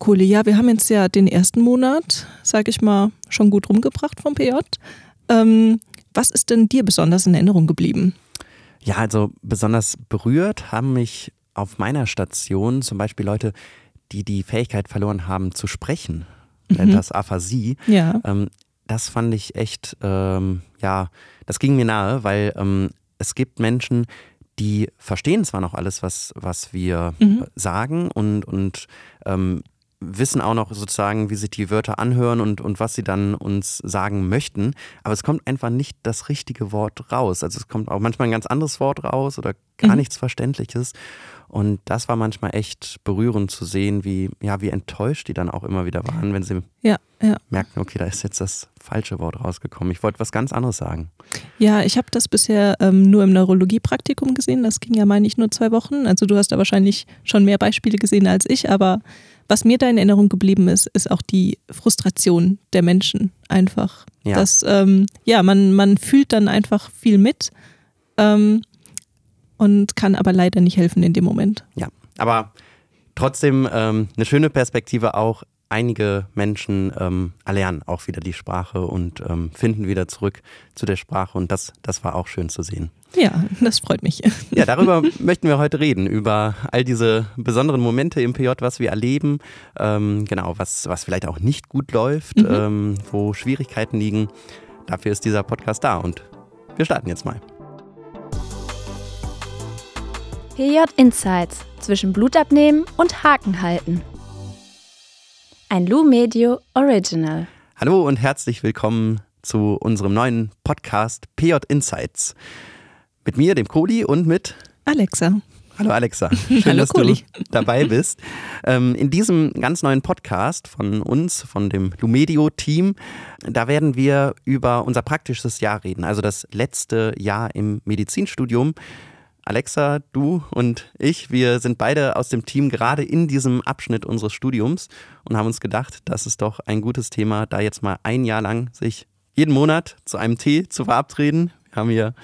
Kohli, ja, wir haben jetzt ja den ersten Monat, sage ich mal, schon gut rumgebracht vom PJ. Ähm, was ist denn dir besonders in Erinnerung geblieben? Ja, also besonders berührt haben mich auf meiner Station zum Beispiel Leute, die die Fähigkeit verloren haben zu sprechen, mhm. das Aphasie. Ja. Ähm, das fand ich echt, ähm, ja, das ging mir nahe, weil ähm, es gibt Menschen, die verstehen zwar noch alles, was, was wir mhm. sagen und, und ähm, wissen auch noch sozusagen, wie sich die Wörter anhören und, und was sie dann uns sagen möchten. Aber es kommt einfach nicht das richtige Wort raus. Also es kommt auch manchmal ein ganz anderes Wort raus oder gar mhm. nichts Verständliches. Und das war manchmal echt berührend zu sehen, wie, ja, wie enttäuscht die dann auch immer wieder waren, wenn sie ja, ja. merkten, okay, da ist jetzt das falsche Wort rausgekommen. Ich wollte was ganz anderes sagen. Ja, ich habe das bisher ähm, nur im Neurologie-Praktikum gesehen. Das ging ja, meine ich, nur zwei Wochen. Also du hast da wahrscheinlich schon mehr Beispiele gesehen als ich, aber was mir da in Erinnerung geblieben ist, ist auch die Frustration der Menschen einfach. Ja. Dass, ähm, ja, man, man fühlt dann einfach viel mit ähm, und kann aber leider nicht helfen in dem Moment. Ja, aber trotzdem ähm, eine schöne Perspektive auch. Einige Menschen ähm, erlernen auch wieder die Sprache und ähm, finden wieder zurück zu der Sprache und das, das war auch schön zu sehen. Ja, das freut mich. Ja, darüber möchten wir heute reden, über all diese besonderen Momente im PJ, was wir erleben, ähm, genau, was, was vielleicht auch nicht gut läuft, mhm. ähm, wo Schwierigkeiten liegen. Dafür ist dieser Podcast da und wir starten jetzt mal. PJ Insights zwischen Blutabnehmen und Haken halten. Ein Lu Medio Original. Hallo und herzlich willkommen zu unserem neuen Podcast PJ Insights. Mit mir, dem Kohli und mit Alexa. Hallo Alexa, schön, Hallo, dass Kohli. du dabei bist. Ähm, in diesem ganz neuen Podcast von uns, von dem Lumedio-Team, da werden wir über unser praktisches Jahr reden, also das letzte Jahr im Medizinstudium. Alexa, du und ich, wir sind beide aus dem Team gerade in diesem Abschnitt unseres Studiums und haben uns gedacht, das ist doch ein gutes Thema, da jetzt mal ein Jahr lang sich jeden Monat zu einem Tee zu verabreden. Wir haben hier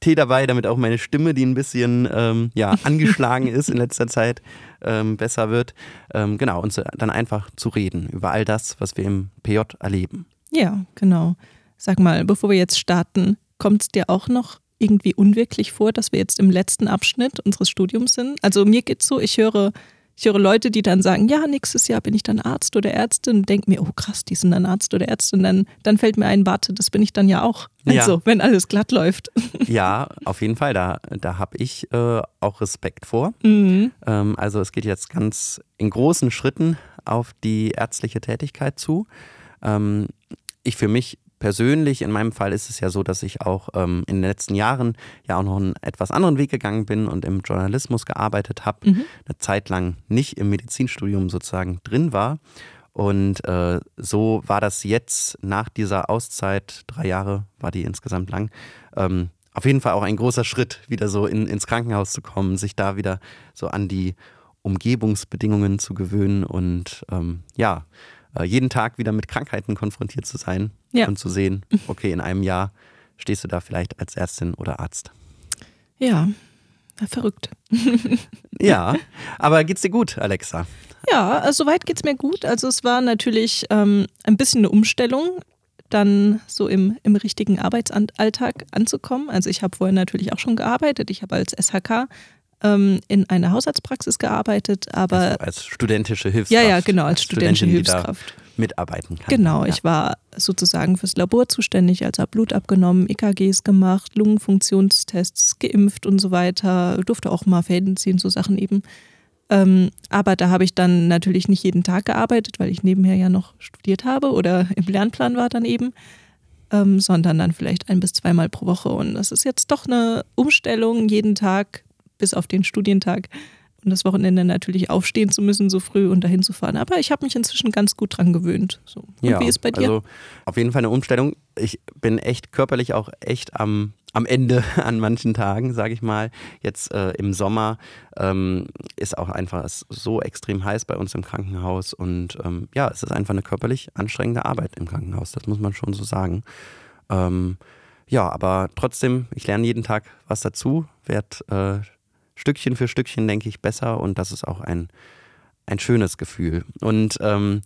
Tee dabei, damit auch meine Stimme, die ein bisschen ähm, ja, angeschlagen ist in letzter Zeit, ähm, besser wird. Ähm, genau, und dann einfach zu reden über all das, was wir im PJ erleben. Ja, genau. Sag mal, bevor wir jetzt starten, kommt es dir auch noch irgendwie unwirklich vor, dass wir jetzt im letzten Abschnitt unseres Studiums sind? Also mir geht es so, ich höre ich höre Leute, die dann sagen, ja, nächstes Jahr bin ich dann Arzt oder Ärztin und denke mir, oh krass, die sind dann Arzt oder Ärztin. Dann, dann fällt mir ein, warte, das bin ich dann ja auch. Also, ja. wenn alles glatt läuft. Ja, auf jeden Fall. Da, da habe ich äh, auch Respekt vor. Mhm. Ähm, also es geht jetzt ganz in großen Schritten auf die ärztliche Tätigkeit zu. Ähm, ich für mich persönlich, in meinem Fall ist es ja so, dass ich auch ähm, in den letzten Jahren ja auch noch einen etwas anderen Weg gegangen bin und im Journalismus gearbeitet habe, mhm. eine Zeit lang nicht im Medizinstudium sozusagen drin war. Und äh, so war das jetzt nach dieser Auszeit, drei Jahre war die insgesamt lang, ähm, auf jeden Fall auch ein großer Schritt, wieder so in, ins Krankenhaus zu kommen, sich da wieder so an die Umgebungsbedingungen zu gewöhnen und ähm, ja, jeden Tag wieder mit Krankheiten konfrontiert zu sein ja. und zu sehen, okay, in einem Jahr stehst du da vielleicht als Ärztin oder Arzt. Ja, verrückt. ja, aber geht's dir gut, Alexa? Ja, also soweit geht's mir gut. Also es war natürlich ähm, ein bisschen eine Umstellung, dann so im, im richtigen Arbeitsalltag anzukommen. Also ich habe vorher natürlich auch schon gearbeitet. Ich habe als SHK ähm, in einer Hausarztpraxis gearbeitet, aber. Also als studentische Hilfskraft. Ja, ja, genau, als studentische Hilfskraft. mitarbeiten kann. Genau, ja. ich war sozusagen fürs Labor zuständig, also habe Blut abgenommen, EKGs gemacht, Lungenfunktionstests, geimpft und so weiter, durfte auch mal Fäden ziehen, so Sachen eben. Ähm, aber da habe ich dann natürlich nicht jeden Tag gearbeitet, weil ich nebenher ja noch studiert habe oder im Lernplan war dann eben. Ähm, sondern dann vielleicht ein bis zweimal pro Woche. Und das ist jetzt doch eine Umstellung, jeden Tag bis auf den Studientag und das Wochenende natürlich aufstehen zu müssen, so früh und dahin zu fahren. Aber ich habe mich inzwischen ganz gut dran gewöhnt. So. Und ja, wie ist bei dir? Also auf jeden Fall eine Umstellung. Ich bin echt körperlich auch echt am, am Ende an manchen Tagen, sage ich mal. Jetzt äh, im Sommer ähm, ist auch einfach so extrem heiß bei uns im Krankenhaus. Und ähm, ja, es ist einfach eine körperlich anstrengende Arbeit im Krankenhaus. Das muss man schon so sagen. Ähm, ja, aber trotzdem, ich lerne jeden Tag was dazu, werde äh, Stückchen für Stückchen, denke ich, besser und das ist auch ein, ein schönes Gefühl. Und ähm,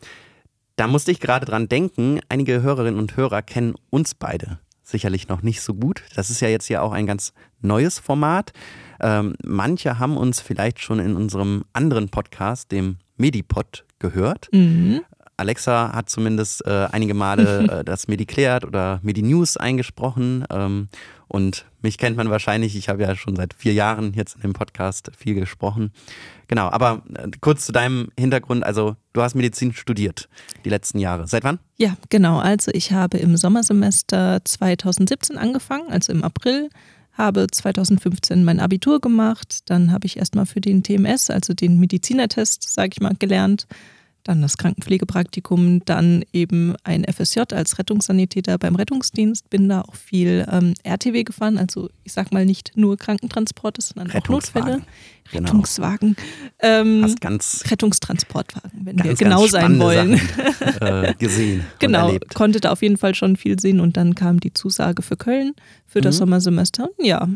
da musste ich gerade dran denken, einige Hörerinnen und Hörer kennen uns beide sicherlich noch nicht so gut. Das ist ja jetzt hier auch ein ganz neues Format. Ähm, manche haben uns vielleicht schon in unserem anderen Podcast, dem Medipod, gehört. Mhm. Alexa hat zumindest äh, einige Male äh, das Mediklärt oder Medinews eingesprochen. Ähm, und mich kennt man wahrscheinlich, ich habe ja schon seit vier Jahren jetzt in dem Podcast viel gesprochen. Genau, aber äh, kurz zu deinem Hintergrund. Also, du hast Medizin studiert die letzten Jahre. Seit wann? Ja, genau. Also, ich habe im Sommersemester 2017 angefangen, also im April habe 2015 mein Abitur gemacht, dann habe ich erstmal für den TMS, also den Medizinertest, sage ich mal, gelernt dann das Krankenpflegepraktikum, dann eben ein FSJ als Rettungssanitäter beim Rettungsdienst. Bin da auch viel ähm, RTW gefahren, also ich sag mal nicht nur Krankentransporte, sondern auch Notfälle. Genau. Rettungswagen. Ähm, Hast ganz Rettungstransportwagen, wenn ganz, wir genau sein wollen. Sachen, äh, gesehen. genau, erlebt. konnte da auf jeden Fall schon viel sehen und dann kam die Zusage für Köln für das mhm. Sommersemester. Ja,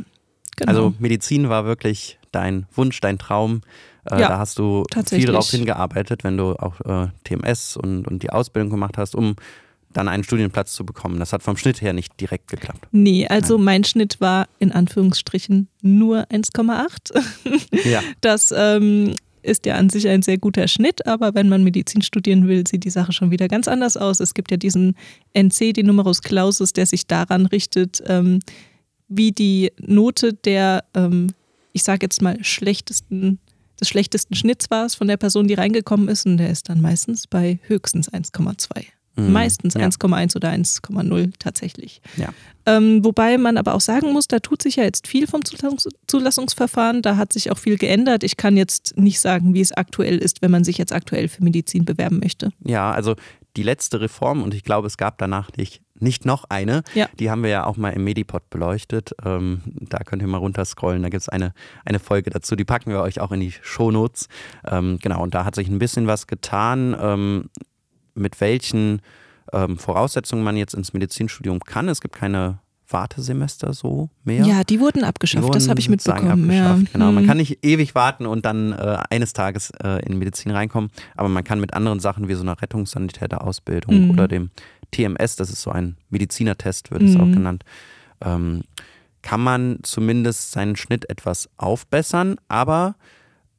genau. Also Medizin war wirklich dein Wunsch, dein Traum. Äh, ja, da hast du viel darauf hingearbeitet, wenn du auch äh, TMS und, und die Ausbildung gemacht hast, um dann einen Studienplatz zu bekommen. Das hat vom Schnitt her nicht direkt geklappt. Nee, also Nein. mein Schnitt war in Anführungsstrichen nur 1,8. ja. Das ähm, ist ja an sich ein sehr guter Schnitt, aber wenn man Medizin studieren will, sieht die Sache schon wieder ganz anders aus. Es gibt ja diesen NC, den Numerus Clausus, der sich daran richtet, ähm, wie die Note der, ähm, ich sage jetzt mal, schlechtesten des schlechtesten Schnitts war es von der Person, die reingekommen ist. Und der ist dann meistens bei höchstens 1,2. Mhm. Meistens ja. 1,1 oder 1,0 tatsächlich. Ja. Ähm, wobei man aber auch sagen muss, da tut sich ja jetzt viel vom Zulassungsverfahren. Da hat sich auch viel geändert. Ich kann jetzt nicht sagen, wie es aktuell ist, wenn man sich jetzt aktuell für Medizin bewerben möchte. Ja, also die letzte Reform, und ich glaube, es gab danach nicht, nicht noch eine, ja. die haben wir ja auch mal im Medipod beleuchtet. Ähm, da könnt ihr mal runterscrollen, da gibt es eine, eine Folge dazu, die packen wir euch auch in die Shownotes. Ähm, genau, und da hat sich ein bisschen was getan, ähm, mit welchen ähm, Voraussetzungen man jetzt ins Medizinstudium kann. Es gibt keine Wartesemester so mehr. Ja, die wurden abgeschafft, die wurden das habe ich mitbekommen. Ja. Genau, man mhm. kann nicht ewig warten und dann äh, eines Tages äh, in Medizin reinkommen, aber man kann mit anderen Sachen wie so einer Rettungssanitäterausbildung mhm. oder dem TMS, das ist so ein Medizinertest, wird es mhm. auch genannt, ähm, kann man zumindest seinen Schnitt etwas aufbessern, aber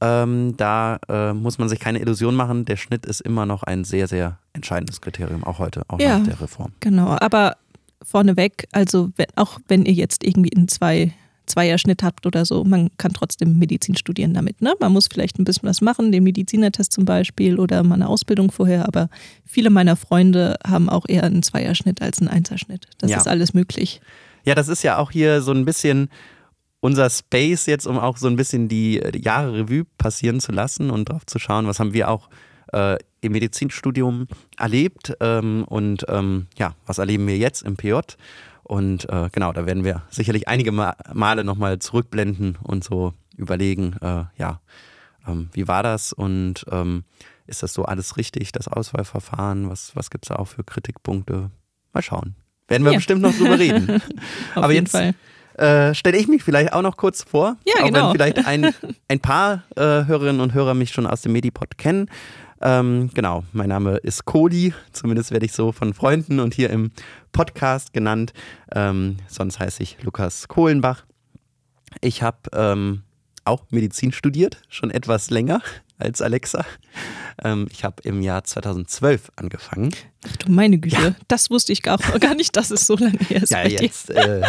ähm, da äh, muss man sich keine Illusion machen, der Schnitt ist immer noch ein sehr, sehr entscheidendes Kriterium, auch heute, auch ja, nach der Reform. Genau, aber vorneweg, also wenn, auch wenn ihr jetzt irgendwie einen zwei, Zweierschnitt habt oder so, man kann trotzdem Medizin studieren damit. Ne? Man muss vielleicht ein bisschen was machen, den Medizinertest zum Beispiel oder mal eine Ausbildung vorher, aber viele meiner Freunde haben auch eher einen Zweierschnitt als einen Einserschnitt. Das ja. ist alles möglich. Ja, das ist ja auch hier so ein bisschen unser Space jetzt, um auch so ein bisschen die, Jahre Revue passieren zu lassen und drauf zu schauen, was haben wir auch äh, im Medizinstudium erlebt ähm, und ähm, ja, was erleben wir jetzt im PJ? Und äh, genau, da werden wir sicherlich einige Male nochmal zurückblenden und so überlegen, äh, ja, ähm, wie war das und ähm, ist das so alles richtig, das Auswahlverfahren? Was, was gibt es da auch für Kritikpunkte? Mal schauen. Werden wir ja. bestimmt noch drüber reden. Aber jetzt äh, stelle ich mich vielleicht auch noch kurz vor. Ja, auch genau. wenn vielleicht ein, ein paar äh, Hörerinnen und Hörer mich schon aus dem Medipod kennen. Ähm, genau, mein Name ist Cody, zumindest werde ich so von Freunden und hier im Podcast genannt. Ähm, sonst heiße ich Lukas Kohlenbach. Ich habe ähm, auch Medizin studiert, schon etwas länger als Alexa. Ähm, ich habe im Jahr 2012 angefangen. Ach du meine Güte, ja. das wusste ich gar, gar nicht, dass es so lange her ist. Ja, jetzt äh,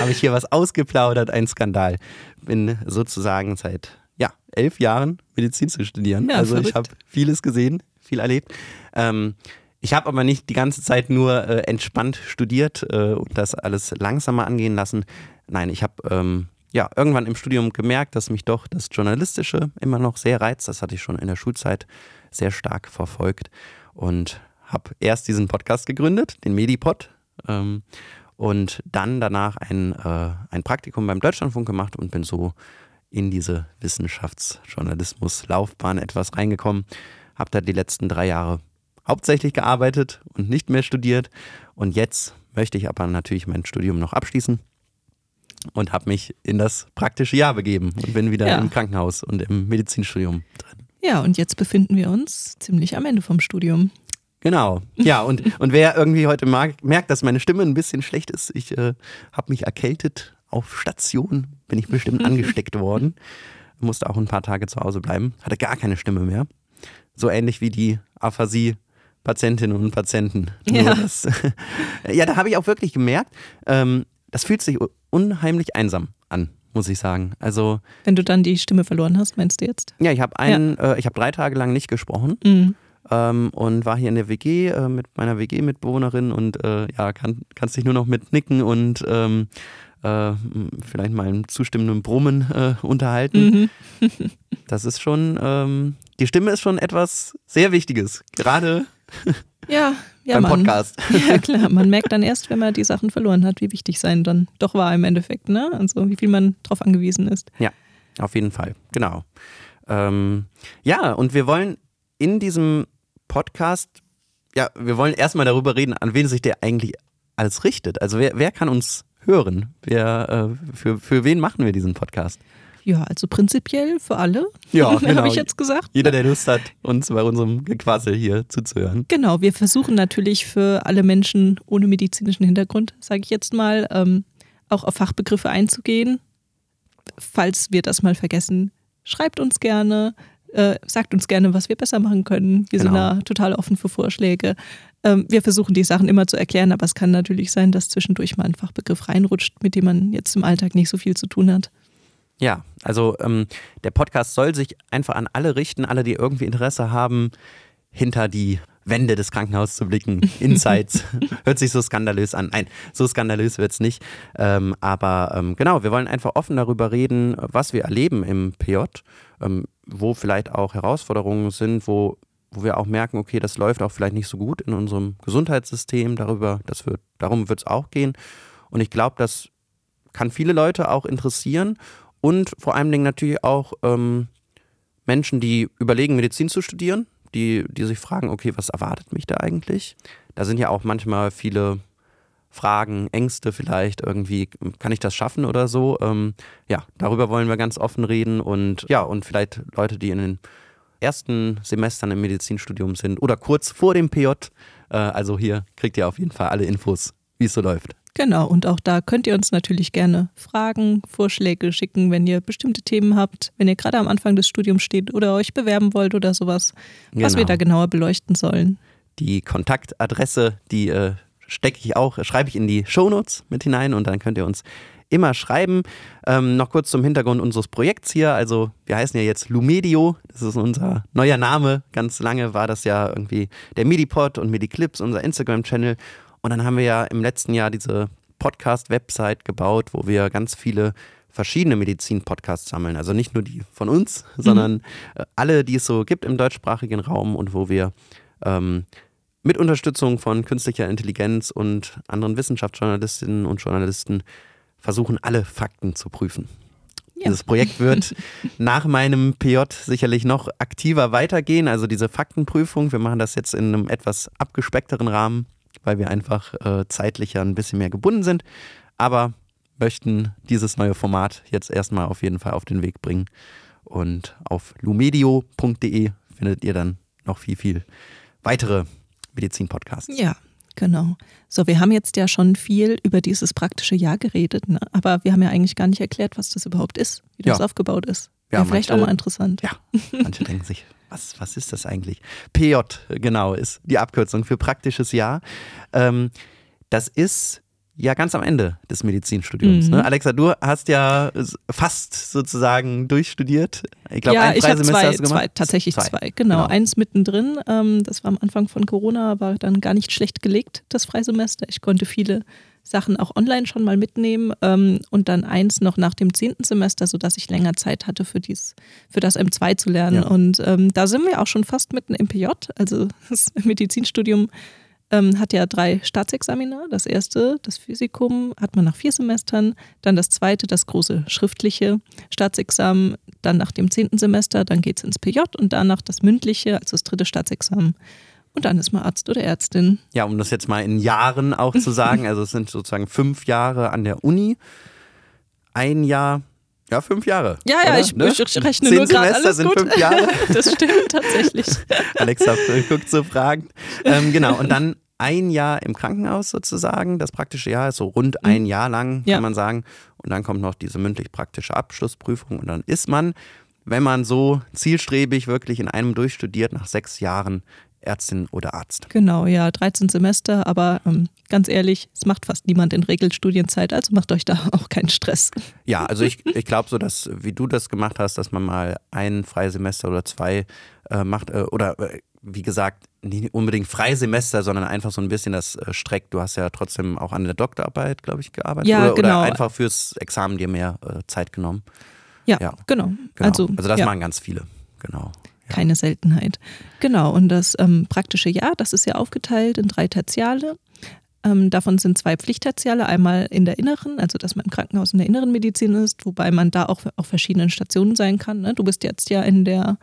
habe ich hier was ausgeplaudert, ein Skandal. Bin sozusagen seit ja, elf Jahren Medizin zu studieren. Ja, also verrückt. ich habe vieles gesehen, viel erlebt. Ähm, ich habe aber nicht die ganze Zeit nur äh, entspannt studiert äh, und das alles langsamer angehen lassen. Nein, ich habe ähm, ja irgendwann im Studium gemerkt, dass mich doch das Journalistische immer noch sehr reizt. Das hatte ich schon in der Schulzeit sehr stark verfolgt und habe erst diesen Podcast gegründet, den Medipod. Ähm, und dann danach ein, äh, ein Praktikum beim Deutschlandfunk gemacht und bin so in diese Wissenschaftsjournalismus-Laufbahn etwas reingekommen. Habe da die letzten drei Jahre hauptsächlich gearbeitet und nicht mehr studiert. Und jetzt möchte ich aber natürlich mein Studium noch abschließen und habe mich in das praktische Jahr begeben und bin wieder ja. im Krankenhaus und im Medizinstudium drin. Ja, und jetzt befinden wir uns ziemlich am Ende vom Studium. Genau. Ja, und, und wer irgendwie heute mag, merkt, dass meine Stimme ein bisschen schlecht ist, ich äh, habe mich erkältet auf Station, bin ich bestimmt angesteckt worden. Musste auch ein paar Tage zu Hause bleiben, hatte gar keine Stimme mehr. So ähnlich wie die Aphasie Patientinnen und Patienten. Ja, das, ja da habe ich auch wirklich gemerkt, ähm, das fühlt sich unheimlich einsam an, muss ich sagen. Also wenn du dann die Stimme verloren hast, meinst du jetzt? Ja, ich habe einen, ja. äh, ich habe drei Tage lang nicht gesprochen. Mhm. Ähm, und war hier in der WG äh, mit meiner WG-Mitbewohnerin und äh, ja, kann, kannst dich nur noch mit nicken und ähm, äh, vielleicht mal einem zustimmenden Brummen äh, unterhalten. Mhm. das ist schon, ähm, die Stimme ist schon etwas sehr Wichtiges, gerade ja, ja, beim Mann. Podcast. Ja, klar. Man merkt dann erst, wenn man die Sachen verloren hat, wie wichtig sein dann doch war im Endeffekt, ne? Also wie viel man drauf angewiesen ist. Ja, auf jeden Fall. Genau. Ähm, ja, und wir wollen in diesem Podcast, ja, wir wollen erstmal darüber reden, an wen sich der eigentlich alles richtet. Also wer, wer kann uns hören? Wer, äh, für, für wen machen wir diesen Podcast? Ja, also prinzipiell für alle. Ja, genau. habe ich jetzt gesagt. Jeder, der Lust hat, uns bei unserem Gequassel hier zuzuhören. Genau, wir versuchen natürlich für alle Menschen ohne medizinischen Hintergrund, sage ich jetzt mal, ähm, auch auf Fachbegriffe einzugehen. Falls wir das mal vergessen, schreibt uns gerne, äh, sagt uns gerne, was wir besser machen können. Wir genau. sind da total offen für Vorschläge. Ähm, wir versuchen die Sachen immer zu erklären, aber es kann natürlich sein, dass zwischendurch mal ein Fachbegriff reinrutscht, mit dem man jetzt im Alltag nicht so viel zu tun hat. Ja, also ähm, der Podcast soll sich einfach an alle richten, alle, die irgendwie Interesse haben, hinter die Wände des Krankenhauses zu blicken. Insights. Hört sich so skandalös an. Nein, so skandalös wird es nicht. Ähm, aber ähm, genau, wir wollen einfach offen darüber reden, was wir erleben im PJ, ähm, wo vielleicht auch Herausforderungen sind, wo, wo wir auch merken, okay, das läuft auch vielleicht nicht so gut in unserem Gesundheitssystem. Darüber, das wird, darum wird es auch gehen. Und ich glaube, das kann viele Leute auch interessieren und vor allen Dingen natürlich auch ähm, Menschen, die überlegen, Medizin zu studieren die, die sich fragen, okay, was erwartet mich da eigentlich? Da sind ja auch manchmal viele Fragen, Ängste vielleicht irgendwie, kann ich das schaffen oder so? Ähm, ja, darüber wollen wir ganz offen reden und ja, und vielleicht Leute, die in den ersten Semestern im Medizinstudium sind oder kurz vor dem PJ. Äh, also hier kriegt ihr auf jeden Fall alle Infos, wie es so läuft. Genau, und auch da könnt ihr uns natürlich gerne Fragen, Vorschläge schicken, wenn ihr bestimmte Themen habt, wenn ihr gerade am Anfang des Studiums steht oder euch bewerben wollt oder sowas, genau. was wir da genauer beleuchten sollen. Die Kontaktadresse, die äh, stecke ich auch, schreibe ich in die Shownotes mit hinein und dann könnt ihr uns immer schreiben. Ähm, noch kurz zum Hintergrund unseres Projekts hier. Also wir heißen ja jetzt Lumedio, das ist unser neuer Name. Ganz lange war das ja irgendwie der Medipod und Mediclips, unser Instagram-Channel. Und dann haben wir ja im letzten Jahr diese Podcast-Website gebaut, wo wir ganz viele verschiedene Medizin-Podcasts sammeln. Also nicht nur die von uns, mhm. sondern äh, alle, die es so gibt im deutschsprachigen Raum und wo wir ähm, mit Unterstützung von künstlicher Intelligenz und anderen Wissenschaftsjournalistinnen und Journalisten versuchen, alle Fakten zu prüfen. Ja. Dieses Projekt wird nach meinem PJ sicherlich noch aktiver weitergehen. Also diese Faktenprüfung, wir machen das jetzt in einem etwas abgespeckteren Rahmen weil wir einfach äh, zeitlich ja ein bisschen mehr gebunden sind. Aber möchten dieses neue Format jetzt erstmal auf jeden Fall auf den Weg bringen. Und auf lumedio.de findet ihr dann noch viel, viel weitere Medizin-Podcasts. Ja, genau. So, wir haben jetzt ja schon viel über dieses praktische Jahr geredet, ne? aber wir haben ja eigentlich gar nicht erklärt, was das überhaupt ist, wie das ja. aufgebaut ist. Ja, vielleicht manche, auch mal interessant. Ja, manche denken sich, was, was ist das eigentlich? PJ, genau, ist die Abkürzung für praktisches Jahr. Ähm, das ist ja ganz am Ende des Medizinstudiums. Ne? Mhm. Ne? Alexa, du hast ja fast sozusagen durchstudiert. Ich glaube, ja, ein ich habe zwei, zwei, tatsächlich zwei, zwei. Genau. genau. Eins mittendrin. Ähm, das war am Anfang von Corona, war dann gar nicht schlecht gelegt, das Freisemester. Ich konnte viele Sachen auch online schon mal mitnehmen ähm, und dann eins noch nach dem zehnten Semester, sodass ich länger Zeit hatte für, dies, für das M2 zu lernen. Ja. Und ähm, da sind wir auch schon fast mitten im PJ. Also das Medizinstudium ähm, hat ja drei Staatsexamina. Das erste, das Physikum, hat man nach vier Semestern. Dann das zweite, das große schriftliche Staatsexamen. Dann nach dem zehnten Semester, dann geht es ins PJ und danach das mündliche, also das dritte Staatsexamen. Und dann ist man Arzt oder Ärztin. Ja, um das jetzt mal in Jahren auch zu sagen, also es sind sozusagen fünf Jahre an der Uni, ein Jahr Ja, fünf Jahre. Ja, ja, ich, ne? ich, rechne Zehn nur gerade alles sind gut. fünf Jahre. das stimmt tatsächlich. Alexa guckt so fragend. Ähm, genau, und dann ein Jahr im Krankenhaus sozusagen. Das praktische Jahr ist so rund mhm. ein Jahr lang, kann ja. man sagen. Und dann kommt noch diese mündlich-praktische Abschlussprüfung und dann ist man, wenn man so zielstrebig wirklich in einem durchstudiert, nach sechs Jahren Ärztin oder Arzt. Genau, ja, 13 Semester, aber ähm, ganz ehrlich, es macht fast niemand in Regelstudienzeit, also macht euch da auch keinen Stress. Ja, also ich, ich glaube so, dass, wie du das gemacht hast, dass man mal ein Freisemester oder zwei äh, macht, äh, oder äh, wie gesagt, nicht unbedingt Freisemester, sondern einfach so ein bisschen das äh, streckt. Du hast ja trotzdem auch an der Doktorarbeit, glaube ich, gearbeitet. Ja, oder, genau. oder einfach fürs Examen dir mehr äh, Zeit genommen. Ja, ja. Genau. genau. Also, also das ja. machen ganz viele, genau. Keine Seltenheit. Genau, und das ähm, praktische Jahr, das ist ja aufgeteilt in drei Tertiale. Ähm, davon sind zwei Pflichttertiale, einmal in der inneren, also dass man im Krankenhaus in der inneren Medizin ist, wobei man da auch auf verschiedenen Stationen sein kann. Ne? Du bist jetzt ja in der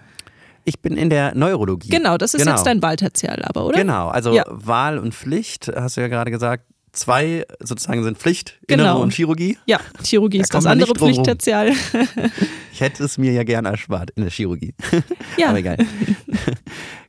ich bin in der Neurologie. Genau, das ist genau. jetzt dein Wahltertial aber, oder? Genau, also ja. Wahl und Pflicht, hast du ja gerade gesagt. Zwei sozusagen sind Pflicht, genau. Innere und Chirurgie. Ja, Chirurgie da ist das andere Pflichttertial. ich hätte es mir ja gerne erspart in der Chirurgie. Ja. Aber egal.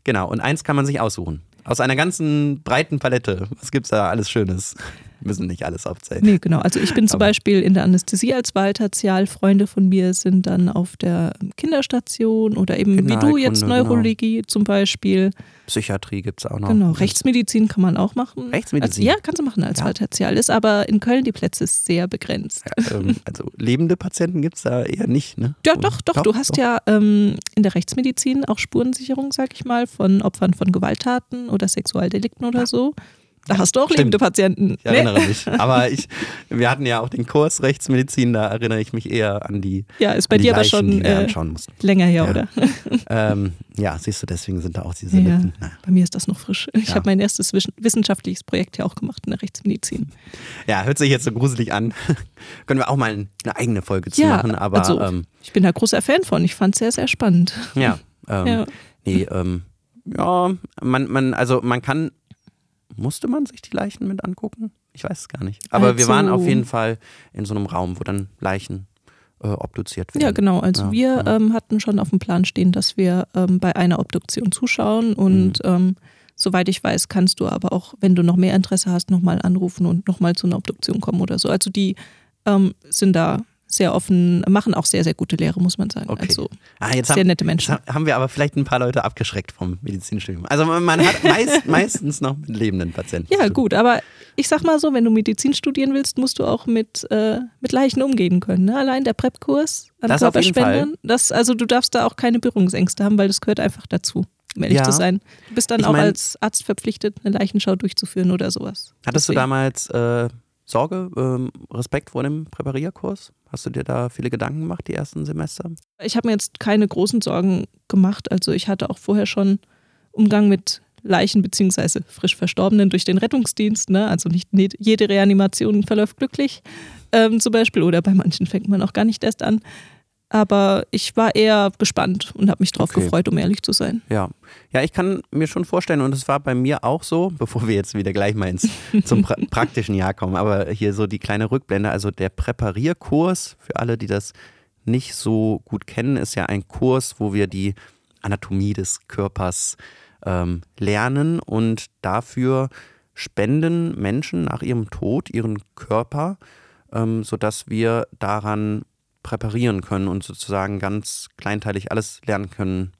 genau, und eins kann man sich aussuchen. Aus einer ganzen breiten Palette. Was gibt es da alles Schönes? Müssen nicht alles aufzählen. Nee, genau. Also ich bin zum Beispiel in der Anästhesie als Wahltertial. Freunde von mir sind dann auf der Kinderstation oder eben wie du jetzt genau. Neurologie genau. zum Beispiel. Psychiatrie gibt es auch noch. Genau, Rechtsmedizin kann man auch machen. Rechtsmedizin? Also, ja, kannst du machen als ja. Wahltertial. Ist aber in Köln die Plätze sehr begrenzt. Ja, ähm, also lebende Patienten gibt es da eher nicht, ne? Ja, doch, doch. doch du hast doch. ja ähm, in der Rechtsmedizin auch Spurensicherung, sag ich mal, von Opfern von Gewalttaten oder Sexualdelikten oder so. Da hast du auch Stimmt. lebende Patienten. Ich erinnere nee? mich. Aber ich, wir hatten ja auch den Kurs Rechtsmedizin, da erinnere ich mich eher an die. Ja, ist bei dir Leichen, aber schon äh, länger her, ja. oder? Ähm, ja, siehst du, deswegen sind da auch diese ja, Lücken. Bei mir ist das noch frisch. Ich ja. habe mein erstes wissenschaftliches Projekt ja auch gemacht in der Rechtsmedizin. Ja, hört sich jetzt so gruselig an. Können wir auch mal eine eigene Folge zu machen. Aber, also, ähm, ich bin da großer Fan von. Ich fand es sehr, sehr spannend. Ja, ähm, ja. Nee, ähm, ja, man, man, also man kann musste man sich die Leichen mit angucken? Ich weiß es gar nicht. Aber also, wir waren auf jeden Fall in so einem Raum, wo dann Leichen äh, obduziert werden. Ja, genau. Also ja, wir ja. Ähm, hatten schon auf dem Plan stehen, dass wir ähm, bei einer Obduktion zuschauen und mhm. ähm, soweit ich weiß, kannst du aber auch, wenn du noch mehr Interesse hast, nochmal anrufen und nochmal zu einer Obduktion kommen oder so. Also die ähm, sind da sehr offen, machen auch sehr, sehr gute Lehre, muss man sagen. Okay. Also ah, sehr haben, nette Menschen. Haben wir aber vielleicht ein paar Leute abgeschreckt vom Medizinstudium. Also man hat meist, meistens noch mit lebenden Patienten. Ja, gut, aber ich sag mal so, wenn du Medizin studieren willst, musst du auch mit, äh, mit Leichen umgehen können. Ne? Allein der PrEP-Kurs an das Körperspendern, das, also du darfst da auch keine Berührungsängste haben, weil das gehört einfach dazu um ehrlich ja. zu sein. Du bist dann ich auch mein, als Arzt verpflichtet, eine Leichenschau durchzuführen oder sowas. Hattest Deswegen. du damals äh, Sorge, ähm, Respekt vor dem Präparierkurs? Hast du dir da viele Gedanken gemacht, die ersten Semester? Ich habe mir jetzt keine großen Sorgen gemacht. Also ich hatte auch vorher schon Umgang mit Leichen bzw. frisch Verstorbenen durch den Rettungsdienst. Ne? Also nicht jede Reanimation verläuft glücklich ähm, zum Beispiel oder bei manchen fängt man auch gar nicht erst an. Aber ich war eher gespannt und habe mich drauf okay. gefreut, um ehrlich zu sein. Ja. ja, ich kann mir schon vorstellen, und es war bei mir auch so, bevor wir jetzt wieder gleich mal ins, zum pra praktischen Jahr kommen, aber hier so die kleine Rückblende. Also der Präparierkurs, für alle, die das nicht so gut kennen, ist ja ein Kurs, wo wir die Anatomie des Körpers ähm, lernen und dafür spenden Menschen nach ihrem Tod ihren Körper, ähm, sodass wir daran präparieren können und sozusagen ganz kleinteilig alles lernen können.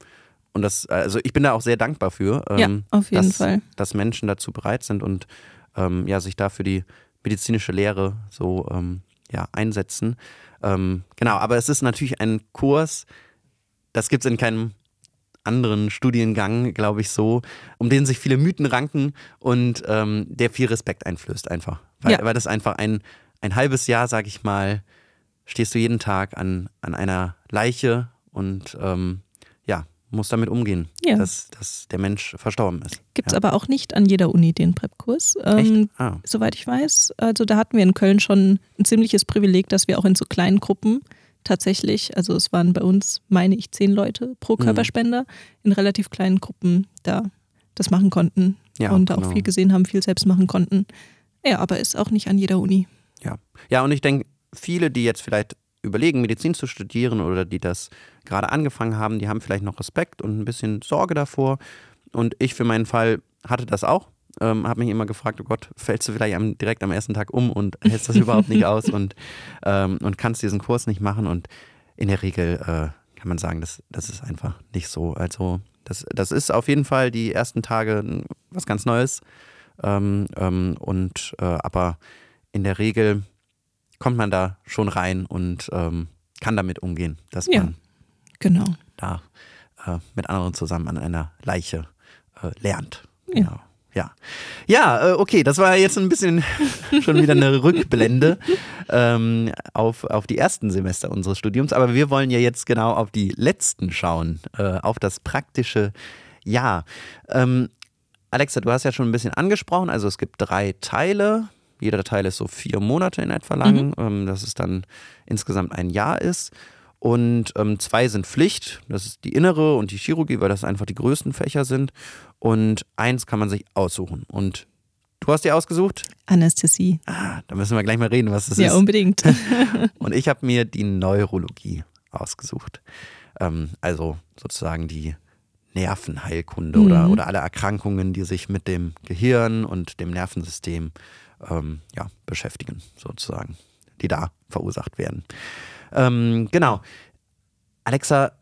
Und das, also ich bin da auch sehr dankbar für, ähm, ja, auf jeden dass, Fall. dass Menschen dazu bereit sind und ähm, ja, sich da für die medizinische Lehre so ähm, ja, einsetzen. Ähm, genau, aber es ist natürlich ein Kurs, das gibt es in keinem anderen Studiengang, glaube ich, so, um den sich viele Mythen ranken und ähm, der viel Respekt einflößt einfach. Weil, ja. weil das einfach ein, ein halbes Jahr, sage ich mal, stehst du jeden Tag an, an einer Leiche und ähm, ja, musst damit umgehen, ja. dass, dass der Mensch verstorben ist. Gibt es ja. aber auch nicht an jeder Uni den PrEP-Kurs. Ähm, ah. Soweit ich weiß. Also da hatten wir in Köln schon ein ziemliches Privileg, dass wir auch in so kleinen Gruppen tatsächlich, also es waren bei uns, meine ich, zehn Leute pro mhm. Körperspender, mhm. in relativ kleinen Gruppen da das machen konnten ja, und genau. auch viel gesehen haben, viel selbst machen konnten. Ja, aber ist auch nicht an jeder Uni. Ja, ja und ich denke, viele, die jetzt vielleicht überlegen, Medizin zu studieren oder die das gerade angefangen haben, die haben vielleicht noch Respekt und ein bisschen Sorge davor. Und ich für meinen Fall hatte das auch. Ähm, habe mich immer gefragt, oh Gott, fällst du vielleicht am, direkt am ersten Tag um und hältst das überhaupt nicht aus und, ähm, und kannst diesen Kurs nicht machen. Und in der Regel äh, kann man sagen, das, das ist einfach nicht so. Also das, das ist auf jeden Fall die ersten Tage was ganz Neues. Ähm, ähm, und äh, aber in der Regel kommt man da schon rein und ähm, kann damit umgehen, dass ja, man genau. da äh, mit anderen zusammen an einer Leiche äh, lernt. Ja. Genau. Ja, ja äh, okay, das war jetzt ein bisschen schon wieder eine Rückblende ähm, auf, auf die ersten Semester unseres Studiums, aber wir wollen ja jetzt genau auf die letzten schauen, äh, auf das praktische Jahr. Ähm, Alexa, du hast ja schon ein bisschen angesprochen, also es gibt drei Teile. Jeder Teil ist so vier Monate in etwa lang, mhm. ähm, dass es dann insgesamt ein Jahr ist. Und ähm, zwei sind Pflicht, das ist die innere und die Chirurgie, weil das einfach die größten Fächer sind. Und eins kann man sich aussuchen. Und du hast dir ausgesucht? Anästhesie. Ah, da müssen wir gleich mal reden, was das ja, ist. Ja, unbedingt. und ich habe mir die Neurologie ausgesucht. Ähm, also sozusagen die Nervenheilkunde mhm. oder, oder alle Erkrankungen, die sich mit dem Gehirn und dem Nervensystem ähm, ja, beschäftigen, sozusagen, die da verursacht werden. Ähm, genau. Alexa,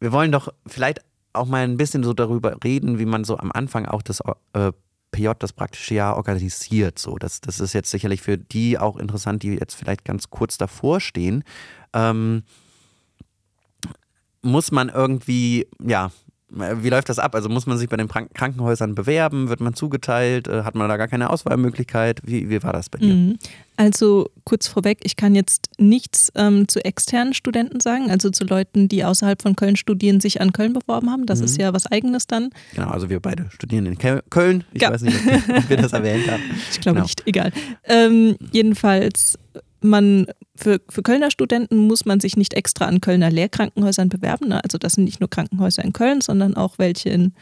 wir wollen doch vielleicht auch mal ein bisschen so darüber reden, wie man so am Anfang auch das äh, PJ, das praktische Jahr, organisiert. So, das, das ist jetzt sicherlich für die auch interessant, die jetzt vielleicht ganz kurz davor stehen. Ähm, muss man irgendwie, ja, wie läuft das ab? Also muss man sich bei den Krankenhäusern bewerben? Wird man zugeteilt? Äh, hat man da gar keine Auswahlmöglichkeit? Wie, wie war das bei dir? Mhm. Also kurz vorweg, ich kann jetzt nichts ähm, zu externen Studenten sagen, also zu Leuten, die außerhalb von Köln studieren, sich an Köln beworben haben. Das mhm. ist ja was Eigenes dann. Genau, also wir beide studieren in Köln. Ich ja. weiß nicht, ob wir das erwähnt haben. Ich glaube genau. nicht, egal. Ähm, jedenfalls man für, für Kölner Studenten muss man sich nicht extra an Kölner Lehrkrankenhäusern bewerben. Ne? Also das sind nicht nur Krankenhäuser in Köln, sondern auch welche in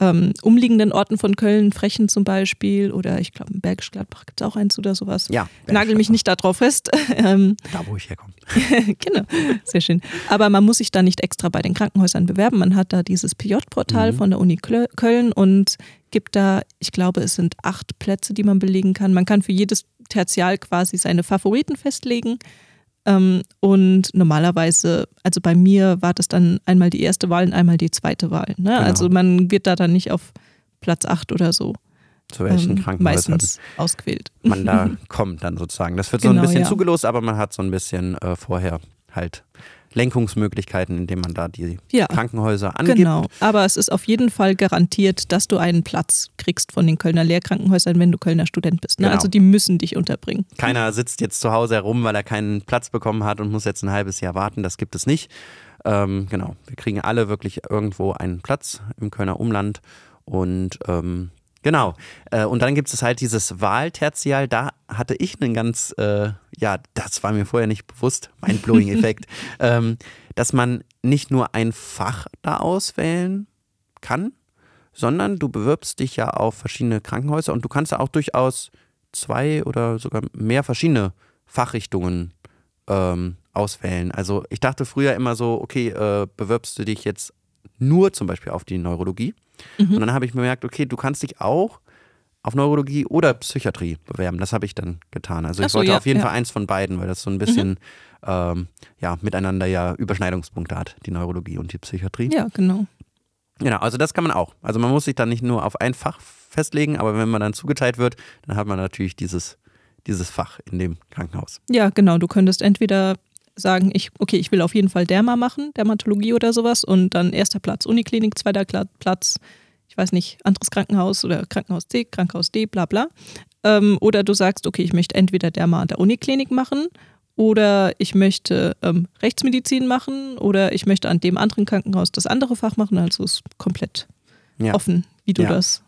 ähm, umliegenden Orten von Köln, Frechen zum Beispiel oder ich glaube in Bergisch Gladbach gibt es auch eins oder sowas. Ja. Nagel mich nicht darauf fest. Ähm, da, wo ich herkomme. genau, sehr schön. Aber man muss sich da nicht extra bei den Krankenhäusern bewerben. Man hat da dieses PJ-Portal mhm. von der Uni Köln und gibt da, ich glaube, es sind acht Plätze, die man belegen kann. Man kann für jedes Tertial quasi seine Favoriten festlegen. Ähm, und normalerweise, also bei mir war das dann einmal die erste Wahl und einmal die zweite Wahl. Ne? Genau. Also man wird da dann nicht auf Platz 8 oder so. Zu welchen ähm, Krankenhäusern meistens ausgewählt. man da kommt dann sozusagen. Das wird so genau, ein bisschen ja. zugelost, aber man hat so ein bisschen äh, vorher halt Lenkungsmöglichkeiten, indem man da die ja, Krankenhäuser angibt. Genau, aber es ist auf jeden Fall garantiert, dass du einen Platz kriegst von den Kölner Lehrkrankenhäusern, wenn du Kölner Student bist. Ne? Genau. Also die müssen dich unterbringen. Keiner sitzt jetzt zu Hause herum, weil er keinen Platz bekommen hat und muss jetzt ein halbes Jahr warten. Das gibt es nicht. Ähm, genau, wir kriegen alle wirklich irgendwo einen Platz im Kölner Umland und ähm, Genau. Äh, und dann gibt es halt dieses Wahltertial. Da hatte ich einen ganz, äh, ja, das war mir vorher nicht bewusst, Mindblowing-Effekt, ähm, dass man nicht nur ein Fach da auswählen kann, sondern du bewirbst dich ja auf verschiedene Krankenhäuser und du kannst ja auch durchaus zwei oder sogar mehr verschiedene Fachrichtungen ähm, auswählen. Also ich dachte früher immer so, okay, äh, bewirbst du dich jetzt nur zum Beispiel auf die Neurologie Mhm. Und dann habe ich bemerkt, okay, du kannst dich auch auf Neurologie oder Psychiatrie bewerben. Das habe ich dann getan. Also ich so, wollte ja, auf jeden ja. Fall eins von beiden, weil das so ein bisschen mhm. ähm, ja, miteinander ja Überschneidungspunkte hat, die Neurologie und die Psychiatrie. Ja, genau. Genau, also das kann man auch. Also man muss sich dann nicht nur auf ein Fach festlegen, aber wenn man dann zugeteilt wird, dann hat man natürlich dieses, dieses Fach in dem Krankenhaus. Ja, genau. Du könntest entweder sagen, ich, okay, ich will auf jeden Fall Derma machen, Dermatologie oder sowas und dann erster Platz Uniklinik, zweiter Platz, ich weiß nicht, anderes Krankenhaus oder Krankenhaus C, Krankenhaus D, bla bla. Ähm, oder du sagst, okay, ich möchte entweder Derma an der Uniklinik machen oder ich möchte ähm, Rechtsmedizin machen oder ich möchte an dem anderen Krankenhaus das andere Fach machen. Also ist komplett ja. offen, wie du ja. das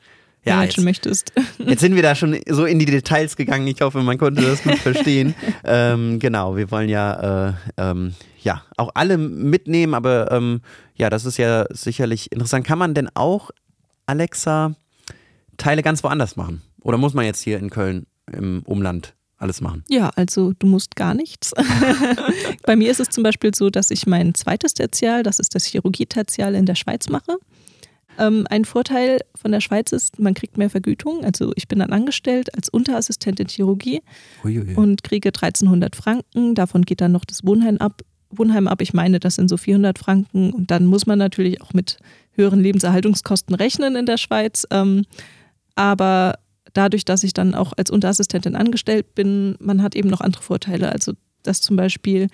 ja, jetzt, möchtest. Jetzt sind wir da schon so in die Details gegangen. Ich hoffe, man konnte das gut verstehen. ähm, genau, wir wollen ja, äh, ähm, ja auch alle mitnehmen, aber ähm, ja, das ist ja sicherlich interessant. Kann man denn auch, Alexa, Teile ganz woanders machen? Oder muss man jetzt hier in Köln im Umland alles machen? Ja, also du musst gar nichts. Bei mir ist es zum Beispiel so, dass ich mein zweites Tertial, das ist das Chirurgie-Tertial in der Schweiz mache. Ähm, ein Vorteil von der Schweiz ist, man kriegt mehr Vergütung. Also ich bin dann angestellt als Unterassistentin Chirurgie Uiuiui. und kriege 1300 Franken. Davon geht dann noch das Wohnheim ab. Wohnheim ab. Ich meine, das sind so 400 Franken. Und dann muss man natürlich auch mit höheren Lebenserhaltungskosten rechnen in der Schweiz. Ähm, aber dadurch, dass ich dann auch als Unterassistentin angestellt bin, man hat eben noch andere Vorteile. Also dass zum Beispiel,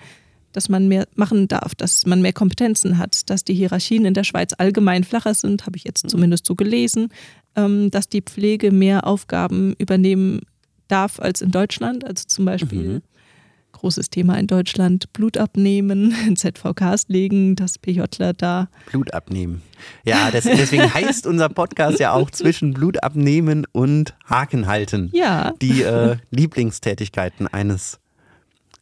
dass man mehr machen darf, dass man mehr Kompetenzen hat, dass die Hierarchien in der Schweiz allgemein flacher sind, habe ich jetzt mhm. zumindest so gelesen, ähm, dass die Pflege mehr Aufgaben übernehmen darf als in Deutschland. Also zum Beispiel mhm großes Thema in Deutschland, Blut abnehmen, ZVKs legen, dass PJler da. Blut abnehmen. Ja, das, deswegen heißt unser Podcast ja auch zwischen Blut abnehmen und Haken halten. Ja. Die äh, Lieblingstätigkeiten eines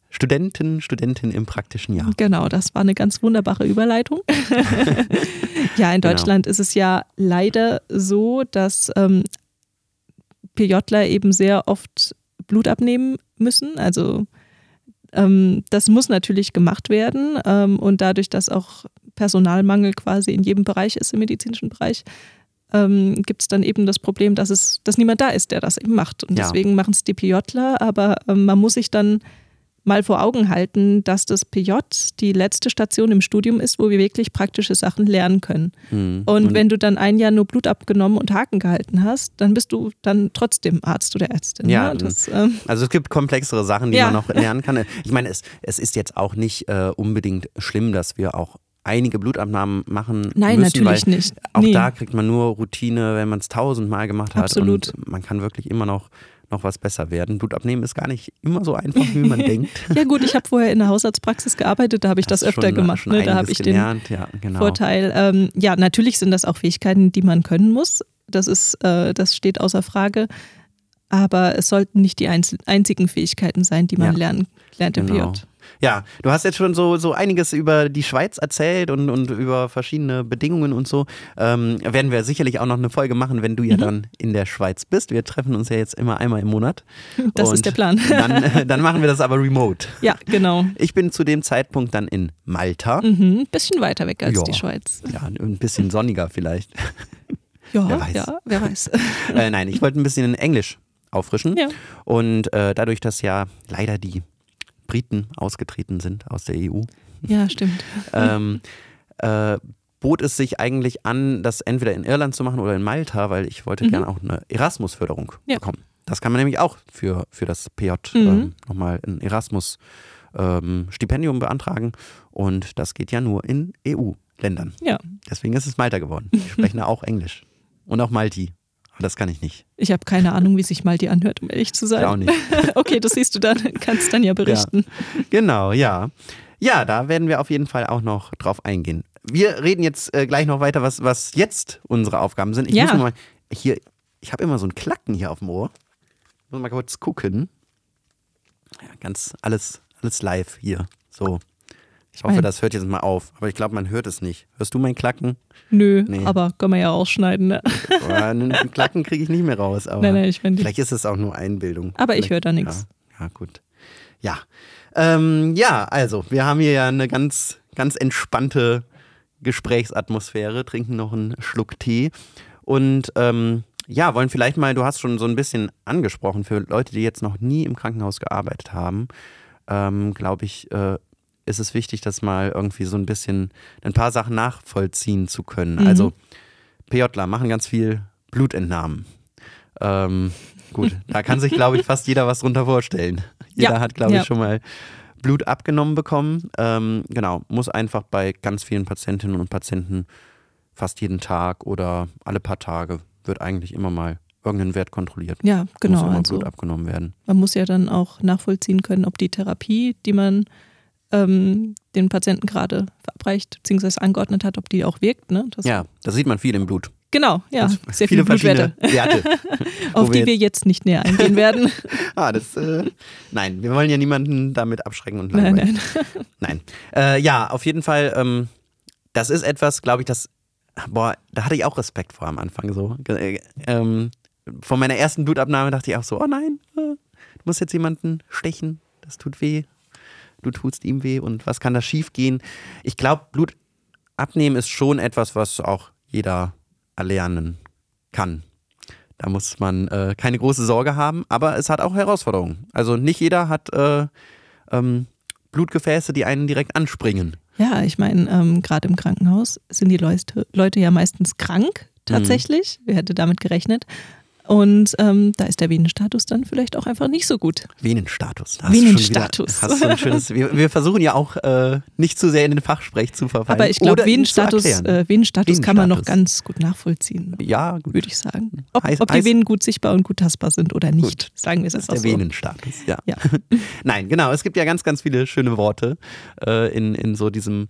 Studenten, Studentin im praktischen Jahr. Genau, das war eine ganz wunderbare Überleitung. ja, in genau. Deutschland genau. ist es ja leider so, dass ähm, PJler eben sehr oft Blut abnehmen müssen. Also ähm, das muss natürlich gemacht werden ähm, und dadurch, dass auch Personalmangel quasi in jedem Bereich ist, im medizinischen Bereich, ähm, gibt es dann eben das Problem, dass es, dass niemand da ist, der das eben macht. Und ja. deswegen machen es die PJler, aber ähm, man muss sich dann mal vor Augen halten, dass das PJ die letzte Station im Studium ist, wo wir wirklich praktische Sachen lernen können. Mhm. Und, und wenn du dann ein Jahr nur Blut abgenommen und Haken gehalten hast, dann bist du dann trotzdem Arzt oder Ärztin. Ja, ne? das, ähm also es gibt komplexere Sachen, die ja. man noch lernen kann. Ich meine, es, es ist jetzt auch nicht äh, unbedingt schlimm, dass wir auch einige Blutabnahmen machen Nein, müssen, natürlich nicht. Auch nee. da kriegt man nur Routine, wenn man es tausendmal gemacht hat. Absolut. Und man kann wirklich immer noch noch was besser werden. Blut abnehmen ist gar nicht immer so einfach, wie man denkt. Ja gut, ich habe vorher in der Hausarztpraxis gearbeitet, da habe ich das, das öfter schon, gemacht. Schon ne? Da habe ich gelernt. den ja, genau. Vorteil. Ähm, ja, natürlich sind das auch Fähigkeiten, die man können muss. Das ist, äh, das steht außer Frage. Aber es sollten nicht die einzigen Fähigkeiten sein, die man ja, lernen, lernt im genau. PJ. Ja, du hast jetzt schon so, so einiges über die Schweiz erzählt und, und über verschiedene Bedingungen und so. Ähm, werden wir sicherlich auch noch eine Folge machen, wenn du ja mhm. dann in der Schweiz bist. Wir treffen uns ja jetzt immer einmal im Monat. Das ist der Plan. dann, dann machen wir das aber remote. Ja, genau. Ich bin zu dem Zeitpunkt dann in Malta. Mhm, bisschen weiter weg als ja. die Schweiz. Ja, ein bisschen sonniger vielleicht. Ja, wer weiß. Ja, wer weiß. äh, nein, ich wollte ein bisschen in Englisch auffrischen. Ja. Und äh, dadurch, dass ja leider die Briten ausgetreten sind aus der EU. Ja, stimmt. ähm, äh, bot es sich eigentlich an, das entweder in Irland zu machen oder in Malta, weil ich wollte mhm. gerne auch eine Erasmus-Förderung ja. bekommen. Das kann man nämlich auch für, für das PJ mhm. ähm, nochmal ein Erasmus-Stipendium ähm, beantragen. Und das geht ja nur in EU-Ländern. Ja. Deswegen ist es Malta geworden. Die sprechen auch Englisch. Und auch Malti. Das kann ich nicht. Ich habe keine Ahnung, wie sich Malti anhört, um ehrlich zu sein. Ich auch nicht. okay, das siehst du dann, kannst dann ja berichten. Ja. Genau, ja. Ja, da werden wir auf jeden Fall auch noch drauf eingehen. Wir reden jetzt äh, gleich noch weiter, was, was jetzt unsere Aufgaben sind. Ich ja. muss mal hier, ich habe immer so ein Klacken hier auf dem Ohr. Muss mal kurz gucken. Ja, ganz alles, alles live hier. So. Ich hoffe, das hört jetzt mal auf. Aber ich glaube, man hört es nicht. Hörst du mein Klacken? Nö, nee. aber kann man ja ausschneiden. Ne? einen Klacken kriege ich nicht mehr raus. Aber nein, nein, ich vielleicht ist es auch nur Einbildung. Aber ich höre da nichts. Ja, ja, gut. Ja. Ähm, ja, also, wir haben hier ja eine ganz, ganz entspannte Gesprächsatmosphäre, trinken noch einen Schluck Tee und ähm, ja, wollen vielleicht mal, du hast schon so ein bisschen angesprochen, für Leute, die jetzt noch nie im Krankenhaus gearbeitet haben, ähm, glaube ich, äh, ist es wichtig, das mal irgendwie so ein bisschen ein paar Sachen nachvollziehen zu können. Mhm. Also PJler machen ganz viel Blutentnahmen. Ähm, gut, da kann sich, glaube ich, fast jeder was drunter vorstellen. Jeder ja. hat, glaube ich, ja. schon mal Blut abgenommen bekommen. Ähm, genau, muss einfach bei ganz vielen Patientinnen und Patienten fast jeden Tag oder alle paar Tage wird eigentlich immer mal irgendein Wert kontrolliert. Ja, genau. Muss immer also, Blut abgenommen werden. Man muss ja dann auch nachvollziehen können, ob die Therapie, die man ähm, den Patienten gerade verabreicht bzw. angeordnet hat, ob die auch wirkt. Ne? Das ja, das sieht man viel im Blut. Genau, ja. Also sehr viele, viele Blutwerte. Werte. Auf die wir jetzt nicht näher eingehen werden. ah, das, äh, nein, wir wollen ja niemanden damit abschrecken und langweilen. Nein, nein. nein. Äh, ja, auf jeden Fall, ähm, das ist etwas, glaube ich, das, boah, da hatte ich auch Respekt vor am Anfang so. Äh, ähm, von meiner ersten Blutabnahme dachte ich auch so, oh nein, äh, du musst jetzt jemanden stechen, das tut weh, du tust ihm weh und was kann da schief gehen? Ich glaube, Blut abnehmen ist schon etwas, was auch jeder erlernen kann. Da muss man äh, keine große Sorge haben, aber es hat auch Herausforderungen. Also nicht jeder hat äh, ähm, Blutgefäße, die einen direkt anspringen. Ja, ich meine, ähm, gerade im Krankenhaus sind die Leute, Leute ja meistens krank tatsächlich. Mhm. Wer hätte damit gerechnet? Und ähm, da ist der Venenstatus dann vielleicht auch einfach nicht so gut. Venenstatus. Venenstatus. Hast du ein schönes, wir, wir, versuchen ja auch äh, nicht zu sehr in den Fachsprech zu verfallen. Aber ich glaube, Venenstatus, äh, Venenstatus, kann man noch ganz gut nachvollziehen. Ja, gut. würde ich sagen. Ob, heiß, ob die Venen gut sichtbar und gut tastbar sind oder nicht, gut. sagen wir es einfach so. Der Venenstatus, ja. ja. Nein, genau. Es gibt ja ganz, ganz viele schöne Worte äh, in, in so diesem,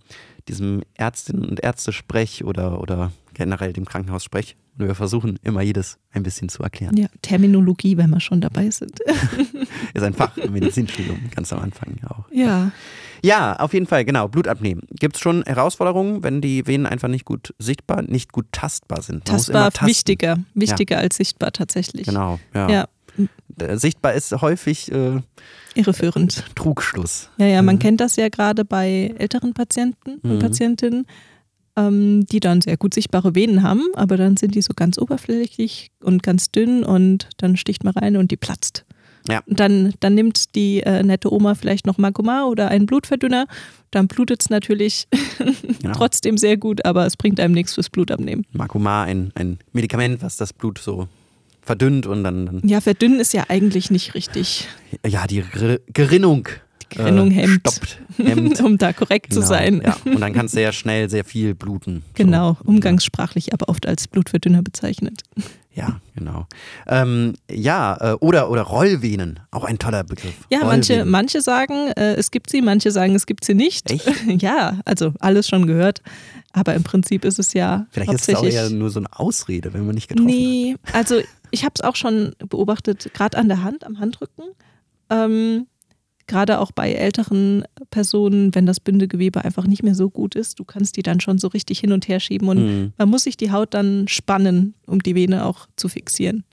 diesem Ärztinnen- und Ärztesprech oder, oder generell dem Krankenhaussprech. Und wir versuchen immer jedes ein bisschen zu erklären. Ja, Terminologie, wenn wir schon dabei sind. ist ein Fach im Medizinstudium, ganz am Anfang auch. Ja. Ja, auf jeden Fall, genau. Blut abnehmen. Gibt es schon Herausforderungen, wenn die Venen einfach nicht gut sichtbar, nicht gut tastbar sind? Man tastbar wichtiger, wichtiger ja. als sichtbar tatsächlich. Genau, ja. ja. Sichtbar ist häufig äh, irreführend. Trugschluss. Ja, ja, man mhm. kennt das ja gerade bei älteren Patienten und mhm. Patientinnen ähm, die dann sehr gut sichtbare Venen haben, aber dann sind die so ganz oberflächlich und ganz dünn und dann sticht man rein und die platzt. Ja. Dann, dann nimmt die äh, nette Oma vielleicht noch Magoma oder einen Blutverdünner. Dann blutet es natürlich genau. trotzdem sehr gut, aber es bringt einem nichts fürs Blutabnehmen. Magoma, ein, ein Medikament, was das Blut so verdünnt und dann, dann. Ja, verdünnen ist ja eigentlich nicht richtig. Ja, die Gerinnung Gerinnung äh, hemmt, stoppt, hemmt. um da korrekt genau, zu sein. Ja. Und dann kann es sehr schnell sehr viel bluten. Genau, so. umgangssprachlich aber oft als Blutverdünner bezeichnet. Ja, genau. Ähm, ja, äh, oder, oder Rollvenen, auch ein toller Begriff. Ja, manche, manche sagen, äh, es gibt sie, manche sagen, es gibt sie nicht. Echt? ja, also alles schon gehört. Aber im Prinzip ist es ja. Vielleicht ist es auch eher nur so eine Ausrede, wenn man nicht getroffen nee, hat. Nee, also ich habe es auch schon beobachtet, gerade an der Hand, am Handrücken. Ähm, gerade auch bei älteren Personen, wenn das Bindegewebe einfach nicht mehr so gut ist, du kannst die dann schon so richtig hin und her schieben und mhm. man muss sich die Haut dann spannen, um die Vene auch zu fixieren.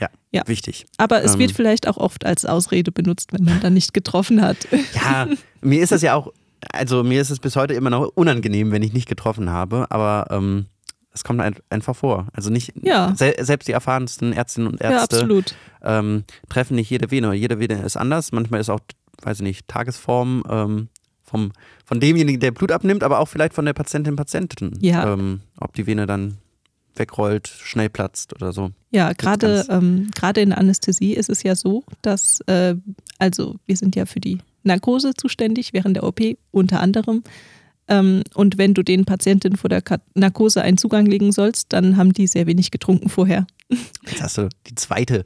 Ja, ja. wichtig. Aber es ähm. wird vielleicht auch oft als Ausrede benutzt, wenn man dann nicht getroffen hat. Ja, mir ist das ja auch, also mir ist es bis heute immer noch unangenehm, wenn ich nicht getroffen habe, aber ähm, es kommt einfach vor. Also nicht ja. se selbst die erfahrensten Ärztinnen und Ärzte ja, ähm, treffen nicht jede Vene. Jede Vene ist anders. Manchmal ist auch weiß ich nicht, Tagesform ähm, vom, von demjenigen, der Blut abnimmt, aber auch vielleicht von der Patientin, Patientin. Ja. Ähm, ob die Vene dann wegrollt, schnell platzt oder so. Ja, gerade ähm, gerade in der Anästhesie ist es ja so, dass, äh, also wir sind ja für die Narkose zuständig während der OP unter anderem. Ähm, und wenn du den Patienten vor der Narkose einen Zugang legen sollst, dann haben die sehr wenig getrunken vorher. Jetzt hast du die zweite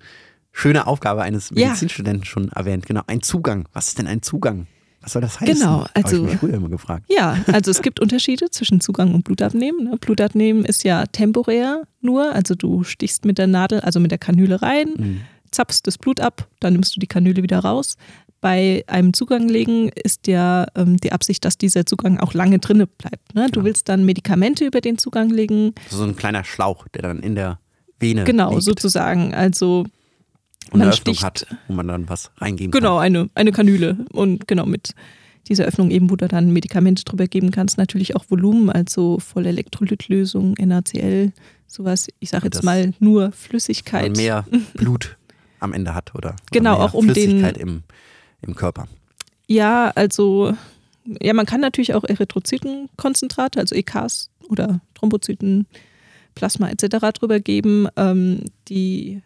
schöne Aufgabe eines Medizinstudenten ja. schon erwähnt. Genau, ein Zugang. Was ist denn ein Zugang? Was soll das heißen? Genau, also. Habe ich mich früher immer gefragt. Ja, also es gibt Unterschiede zwischen Zugang und Blutabnehmen. Ne? Blutabnehmen ist ja temporär nur, also du stichst mit der Nadel, also mit der Kanüle rein, mhm. zapfst das Blut ab, dann nimmst du die Kanüle wieder raus. Bei einem Zugang legen ist ja ähm, die Absicht, dass dieser Zugang auch lange drinne bleibt. Ne? Du genau. willst dann Medikamente über den Zugang legen. So ein kleiner Schlauch, der dann in der Vene Genau, liegt. sozusagen. Also und eine Öffnung sticht, hat, wo man dann was reingeben genau, kann. Genau, eine, eine Kanüle. Und genau mit dieser Öffnung eben, wo du dann Medikamente drüber geben kannst, natürlich auch Volumen, also volle Elektrolytlösung, NaCl, sowas. Ich sage jetzt mal nur Flüssigkeit. Weil mehr Blut am Ende hat, oder? Genau, oder auch um Flüssigkeit den. Im, Im Körper. Ja, also, ja, man kann natürlich auch Erythrozytenkonzentrate, also EKs oder Thrombozyten, Plasma etc. drüber geben. Ähm, die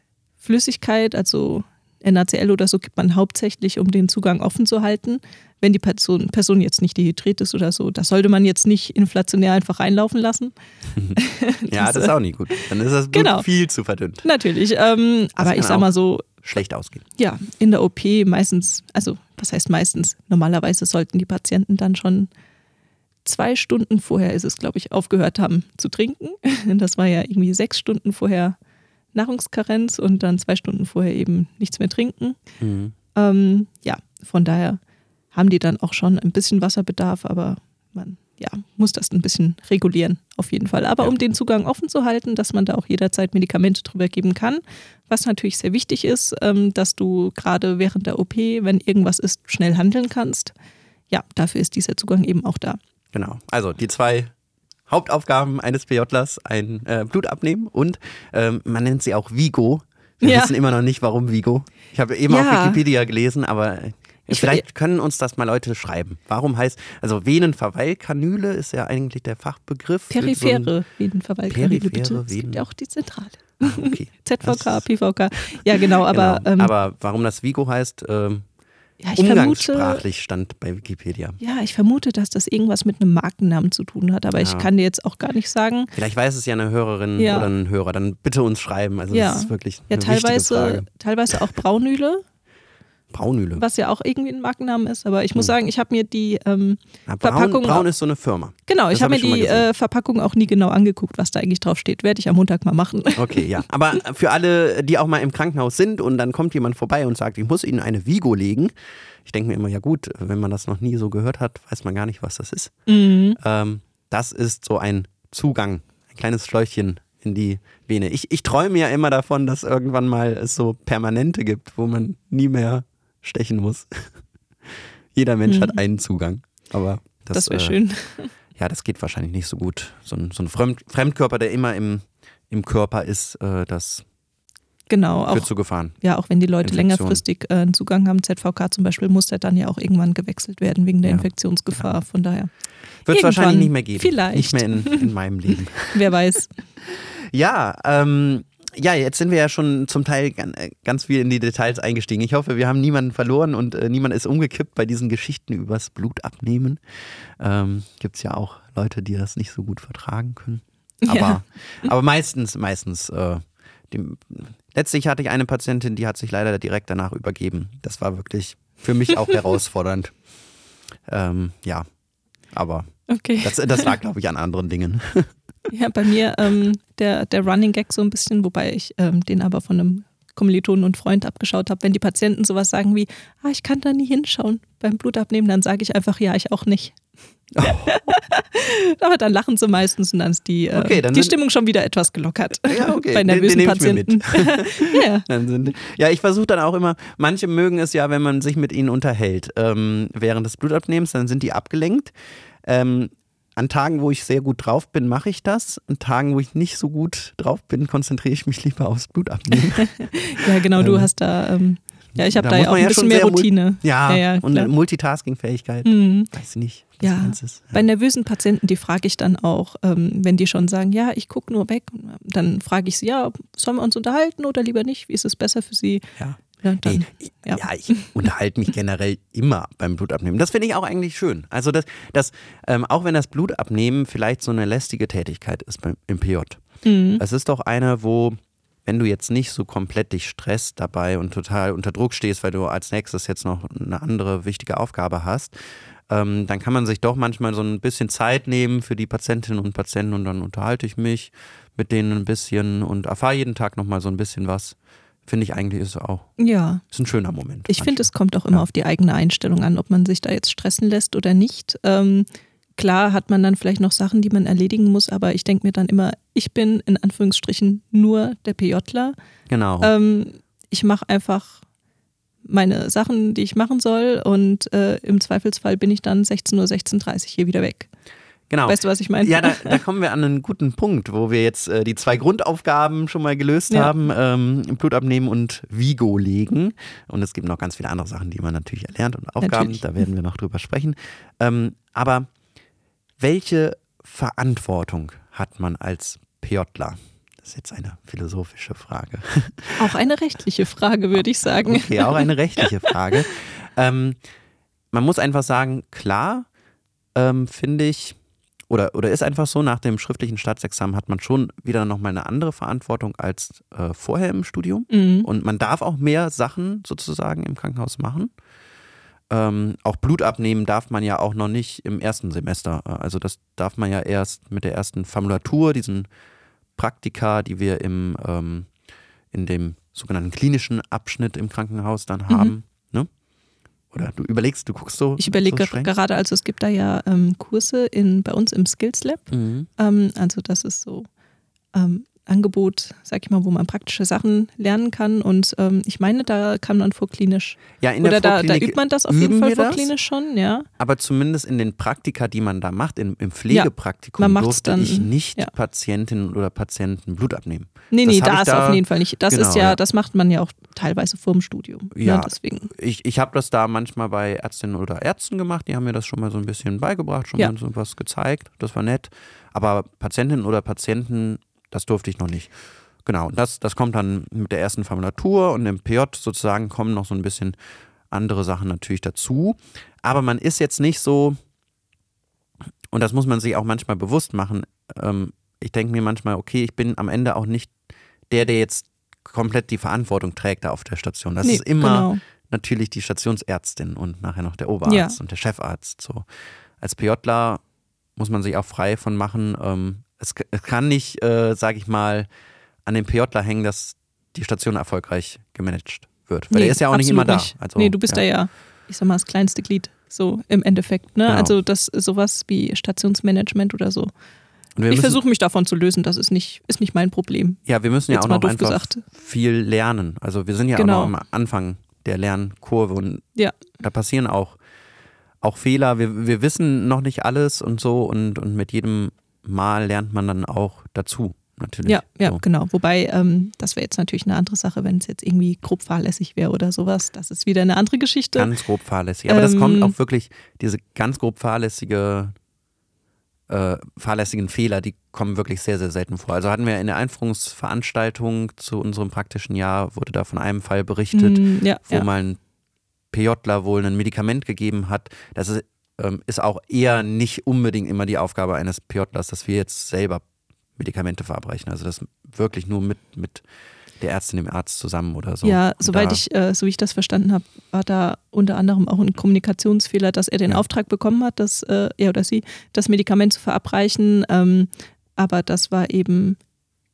Flüssigkeit, also NaCl oder so, gibt man hauptsächlich, um den Zugang offen zu halten. Wenn die Person, Person jetzt nicht dehydriert ist oder so, das sollte man jetzt nicht inflationär einfach reinlaufen lassen. ja, das ist auch nicht gut. Dann ist das Blut genau. viel zu verdünnt. Natürlich. Ähm, aber ich sag mal so. Schlecht ausgehen. Ja, in der OP meistens, also was heißt meistens? Normalerweise sollten die Patienten dann schon zwei Stunden vorher ist es, glaube ich, aufgehört haben zu trinken. Das war ja irgendwie sechs Stunden vorher Nahrungskarenz und dann zwei Stunden vorher eben nichts mehr trinken. Mhm. Ähm, ja, von daher haben die dann auch schon ein bisschen Wasserbedarf, aber man ja, muss das ein bisschen regulieren, auf jeden Fall. Aber Ja. um den Zugang offen zu halten, dass man da auch jederzeit Medikamente drüber geben kann, was natürlich sehr wichtig ist, ähm, dass du gerade während der OP, wenn irgendwas ist, schnell handeln kannst. Ja, dafür ist dieser Zugang eben auch da. Genau. Also die zwei Hauptaufgaben eines PJlers, ein äh, Blut abnehmen und ähm, man nennt sie auch Vigo. Wir Ja. wissen immer noch nicht, warum Vigo. Ich habe eben auf Ja. Wikipedia gelesen, aber Ich- vielleicht können uns das mal Leute schreiben. Warum heißt, also Venenverweilkanüle ist ja eigentlich der Fachbegriff. für so ein- Periphere bitte. Periphere Es gibt Venen- ja auch die Zentrale. Ah, okay. ZVK, Das- PVK. Ja, genau, aber, genau. ähm, aber warum das Vigo heißt, ähm, ja, ich vermute, umgangssprachlich stand bei Wikipedia. ja, ich vermute, dass das irgendwas mit einem Markennamen zu tun hat, aber ich Ja. kann dir jetzt auch gar nicht sagen. Vielleicht weiß es ja eine Hörerin Ja. oder ein Hörer, dann bitte uns schreiben. Also Ja. das ist wirklich Ja, eine wichtige teilweise, Frage. teilweise auch Braunüle, Braunüle. was ja auch irgendwie ein Markennamen ist, aber ich muss Hm. sagen, ich habe mir die, ähm, Na, Braun, Verpackung Braun ist so eine Firma. genau, Das ich habe hab mir die äh, Verpackung auch nie genau angeguckt, was da eigentlich drauf steht. Werde ich am Montag mal machen. Okay, ja. Aber für alle, die auch mal im Krankenhaus sind und dann kommt jemand vorbei und sagt, ich muss Ihnen eine Vigo legen. Ich denke mir immer, ja gut, wenn man das noch nie so gehört hat, weiß man gar nicht, was das ist. Mhm. Ähm, das ist so ein Zugang, ein kleines Schläuchchen in die Vene. Ich, ich träume ja immer davon, dass irgendwann mal es so Permanente gibt, wo man nie mehr stechen muss. Jeder Mensch Mhm. hat einen Zugang. Aber das, Das, wäre äh, schön. Ja, das geht wahrscheinlich nicht so gut. So ein, so ein Fremd, Fremdkörper, der immer im, im Körper ist, äh, das Genau, führt auch, zu Gefahren. ja, auch wenn die Leute Infektion. längerfristig äh, einen Zugang haben, ZVK zum Beispiel, muss der dann ja auch irgendwann gewechselt werden wegen der Ja. Infektionsgefahr. Von daher, Wird es wahrscheinlich nicht mehr geben. Vielleicht. Nicht mehr in, in meinem Leben. wer weiß. Ja, ähm, ja, jetzt sind wir ja schon zum Teil äh, ganz viel in die Details eingestiegen. Ich hoffe, wir haben niemanden verloren und äh, niemand ist umgekippt bei diesen Geschichten übers Blut abnehmen. Ähm, Gibt es ja auch Leute, die das nicht so gut vertragen können. Aber, Ja. aber meistens, meistens. Äh, dem, letztlich hatte ich eine Patientin, die hat sich leider direkt danach übergeben. Das war wirklich für mich auch herausfordernd. Ähm, ja, aber Okay. das, das lag, glaube ich, an anderen Dingen. Ja, bei mir ähm, der, der Running Gag so ein bisschen, wobei ich ähm, den aber von einem Kommilitonen und Freund abgeschaut habe. Wenn die Patienten sowas sagen wie, ah, ich kann da nie hinschauen beim Blutabnehmen, dann sage ich einfach, ja, ich auch nicht. aber dann lachen sie meistens und dann ist die, äh, Okay, dann die sind- Stimmung schon wieder etwas gelockert. Ja, okay. Bei Den- den nervösen mir mit. Patienten. ja. Sind, ja, ich versuche dann auch immer, manche mögen es ja, wenn man sich mit ihnen unterhält ähm, während des Blutabnehmens, dann sind die abgelenkt. Ähm, an Tagen, wo ich sehr gut drauf bin, mache ich das. An Tagen, wo ich nicht so gut drauf bin, konzentriere ich mich lieber aufs Blutabnehmen. ja, genau, du Ähm, hast da, ähm, ja, ich habe da da, ja auch ein ja bisschen mehr Routine. ja, ja, und klar. eine Multitasking-Fähigkeit. Mhm. Weiß ich nicht, Ja. Bei nervösen Patienten, die frage ich dann auch, ähm, wenn die schon sagen, ja, ich gucke nur weg, dann frage ich sie, ja, sollen wir uns unterhalten oder lieber nicht? Wie ist es besser für sie? Ja. Ja, dann, Nee, ich- ja. ja. ich unterhalte mich generell immer beim Blutabnehmen. Das finde ich auch eigentlich schön. Also, das, das, ähm, auch wenn das Blutabnehmen vielleicht so eine lästige Tätigkeit ist beim, im PJ. Mhm. Es ist doch eine, wo, wenn du jetzt nicht so komplett dich stresst dabei und total unter Druck stehst, weil du als nächstes jetzt noch eine andere wichtige Aufgabe hast, ähm, dann kann man sich doch manchmal so ein bisschen Zeit nehmen für die Patientinnen und Patienten und dann unterhalte ich mich mit denen ein bisschen und erfahre jeden Tag nochmal so ein bisschen was. Finde ich eigentlich ist auch ja. ist ein schöner Moment. Ich finde, es kommt auch immer Ja. auf die eigene Einstellung an, ob man sich da jetzt stressen lässt oder nicht. Ähm, klar hat man dann vielleicht noch Sachen, die man erledigen muss, aber ich denke mir dann immer, ich bin in Anführungsstrichen nur der PJler. Genau. Ähm, ich mache einfach meine Sachen, die ich machen soll und äh, im Zweifelsfall bin ich dann 16 Uhr, 16.30 Uhr hier wieder weg. Genau. Weißt du, was ich meine? Ja, da, da kommen wir an einen guten Punkt, wo wir jetzt äh, die zwei Grundaufgaben schon mal gelöst Ja. haben: ähm, Blut abnehmen und Vigo legen. Und es gibt noch ganz viele andere Sachen, die man natürlich erlernt und Aufgaben. Natürlich. Da werden wir noch drüber sprechen. Ähm, aber welche Verantwortung hat man als PJler? Das ist jetzt eine philosophische Frage. Auch eine rechtliche Frage, würde ich sagen. Okay, auch eine rechtliche Frage. ähm, man muss einfach sagen, klar, ähm, finde ich, oder, oder ist einfach so, nach dem schriftlichen Staatsexamen hat man schon wieder nochmal eine andere Verantwortung als äh, vorher im Studium. Mhm. Und man darf auch mehr Sachen sozusagen im Krankenhaus machen. Ähm, auch Blut abnehmen darf man ja auch noch nicht im ersten Semester. Äh, Also das darf man ja erst mit der ersten Formulatur, diesen Praktika, die wir im, ähm, in dem sogenannten klinischen Abschnitt im Krankenhaus dann haben. Ne? Oder du überlegst, du guckst so. Ich überlege so gerade, also es gibt da ja ähm, Kurse in, bei uns im Skills Lab. Mhm. Ähm, also das ist so ähm, Angebot, sag ich mal, wo man praktische Sachen lernen kann. Und ähm, ich meine, da kann man vorklinisch. Ja, in der Oder da, da, übt man das auf jeden Fall vorklinisch schon, ja. Aber zumindest in den Praktika, die man da macht, im, im Pflegepraktikum, ja, durfte dann, ich nicht ja. Patientinnen oder Patienten Blut abnehmen. Nee, nee, das, das da, auf jeden Fall nicht. Das genau, ist ja, ja, das macht man ja auch teilweise vor dem Studium. Ne, ja, deswegen. Ich, ich habe das da manchmal bei Ärztinnen oder Ärzten gemacht, die haben mir das schon mal so ein bisschen beigebracht, schon mal so was gezeigt. Das war nett. Aber Patientinnen oder Patienten das durfte ich noch nicht. Genau, das, das kommt dann mit der ersten Formulatur und im PJ sozusagen kommen noch so ein bisschen andere Sachen natürlich dazu. Aber man ist jetzt nicht so, und das muss man sich auch manchmal bewusst machen. Ähm, ich denke mir manchmal, okay, ich bin am Ende auch nicht der, der jetzt komplett die Verantwortung trägt da auf der Station. Das nee, ist immer genau. natürlich die Stationsärztin und nachher noch der Oberarzt ja. und der Chefarzt. So. Als PJler muss man sich auch frei von machen, ähm, es, es kann nicht, äh, sage ich mal, an dem PJler hängen, dass die Station erfolgreich gemanagt wird. Weil nee, er ist ja auch nicht immer da. Also, nee, du bist ja. da ja, ich sag mal, das kleinste Glied, so im Endeffekt. Ne? Genau. Also das sowas wie Stationsmanagement oder so. ich versuche mich davon zu lösen, das ist nicht, ist nicht mein Problem. Ja, wir müssen ja auch noch einfach gesagt. viel lernen. Also wir sind ja genau. auch noch am Anfang der Lernkurve und ja. da passieren auch, auch Fehler. Wir, wir wissen noch nicht alles und so und, und mit jedem Mal lernt man dann auch dazu. Natürlich. Ja, ja, so. genau. Wobei, ähm, das wäre jetzt natürlich eine andere Sache, wenn es jetzt irgendwie grob fahrlässig wäre oder sowas. Das ist wieder eine andere Geschichte. Ganz grob fahrlässig. Aber ähm, das kommt auch wirklich, diese ganz grob fahrlässige, äh, fahrlässigen Fehler, die kommen wirklich sehr, sehr selten vor. Also hatten wir in der Einführungsveranstaltung zu unserem praktischen Jahr, wurde da von einem Fall berichtet, mm, ja, wo ja. mal ein PJler wohl ein Medikament gegeben hat. Das ist ähm, ist auch eher nicht unbedingt immer die Aufgabe eines PJlers, dass wir jetzt selber Medikamente verabreichen. Also das wirklich nur mit, mit der Ärztin, dem Arzt zusammen oder so. Ja, soweit ich, äh, so wie ich das verstanden habe, war da unter anderem auch ein Kommunikationsfehler, dass er den ja. Auftrag bekommen hat, dass äh, er oder sie das Medikament zu verabreichen. Ähm, aber das war eben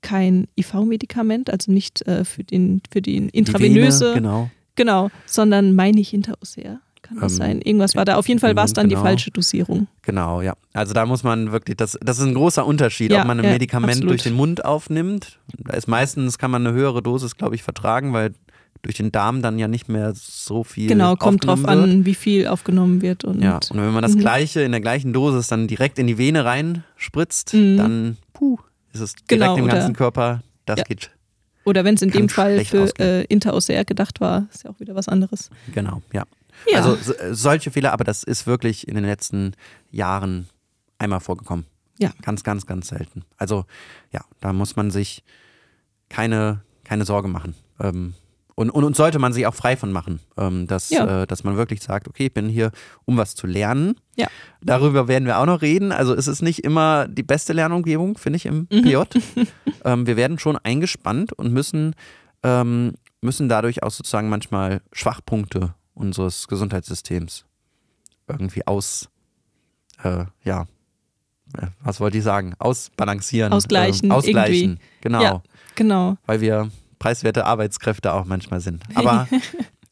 kein IV-Medikament, also nicht äh, für, den, für die intravenöse. Vene, genau. Genau, sondern meine ich Hinterossea kann das ähm, sein? Irgendwas war da. Auf jeden Fall war es dann genau. die falsche Dosierung. Genau, ja. Also da muss man wirklich, das, das ist ein großer Unterschied, ja, ob man ein ja, Medikament absolut. durch den Mund aufnimmt. Da ist meistens, kann man eine höhere Dosis, glaube ich, vertragen, weil durch den Darm dann ja nicht mehr so viel. Genau, kommt drauf wird. an, wie viel aufgenommen wird. Und ja, und wenn man das mhm. gleiche in der gleichen Dosis dann direkt in die Vene reinspritzt, mhm. dann puh, ist es direkt genau, im ganzen Körper. Das ja. geht. Oder wenn es in dem Fall für äh, Interossär gedacht war, ist ja auch wieder was anderes. Genau, ja. Ja. Also äh, solche Fehler, aber das ist wirklich in den letzten Jahren einmal vorgekommen. Ja. Ganz, ganz, ganz selten. Also ja, da muss man sich keine, keine Sorge machen. Ähm, und, und, und, sollte man sich auch frei von machen, ähm, dass, ja. äh, dass man wirklich sagt, okay, ich bin hier, um was zu lernen. Ja. Darüber werden wir auch noch reden. Also es ist nicht immer die beste Lernumgebung, finde ich, im mhm. PJ. ähm, wir werden schon eingespannt und müssen, ähm, müssen dadurch auch sozusagen manchmal Schwachpunkte unseres Gesundheitssystems irgendwie aus, äh, ja, äh, was wollte ich sagen? Ausbalancieren. Ausgleichen. Äh, ausgleichen, irgendwie. genau. Ja, genau. Weil wir preiswerte Arbeitskräfte auch manchmal sind. Aber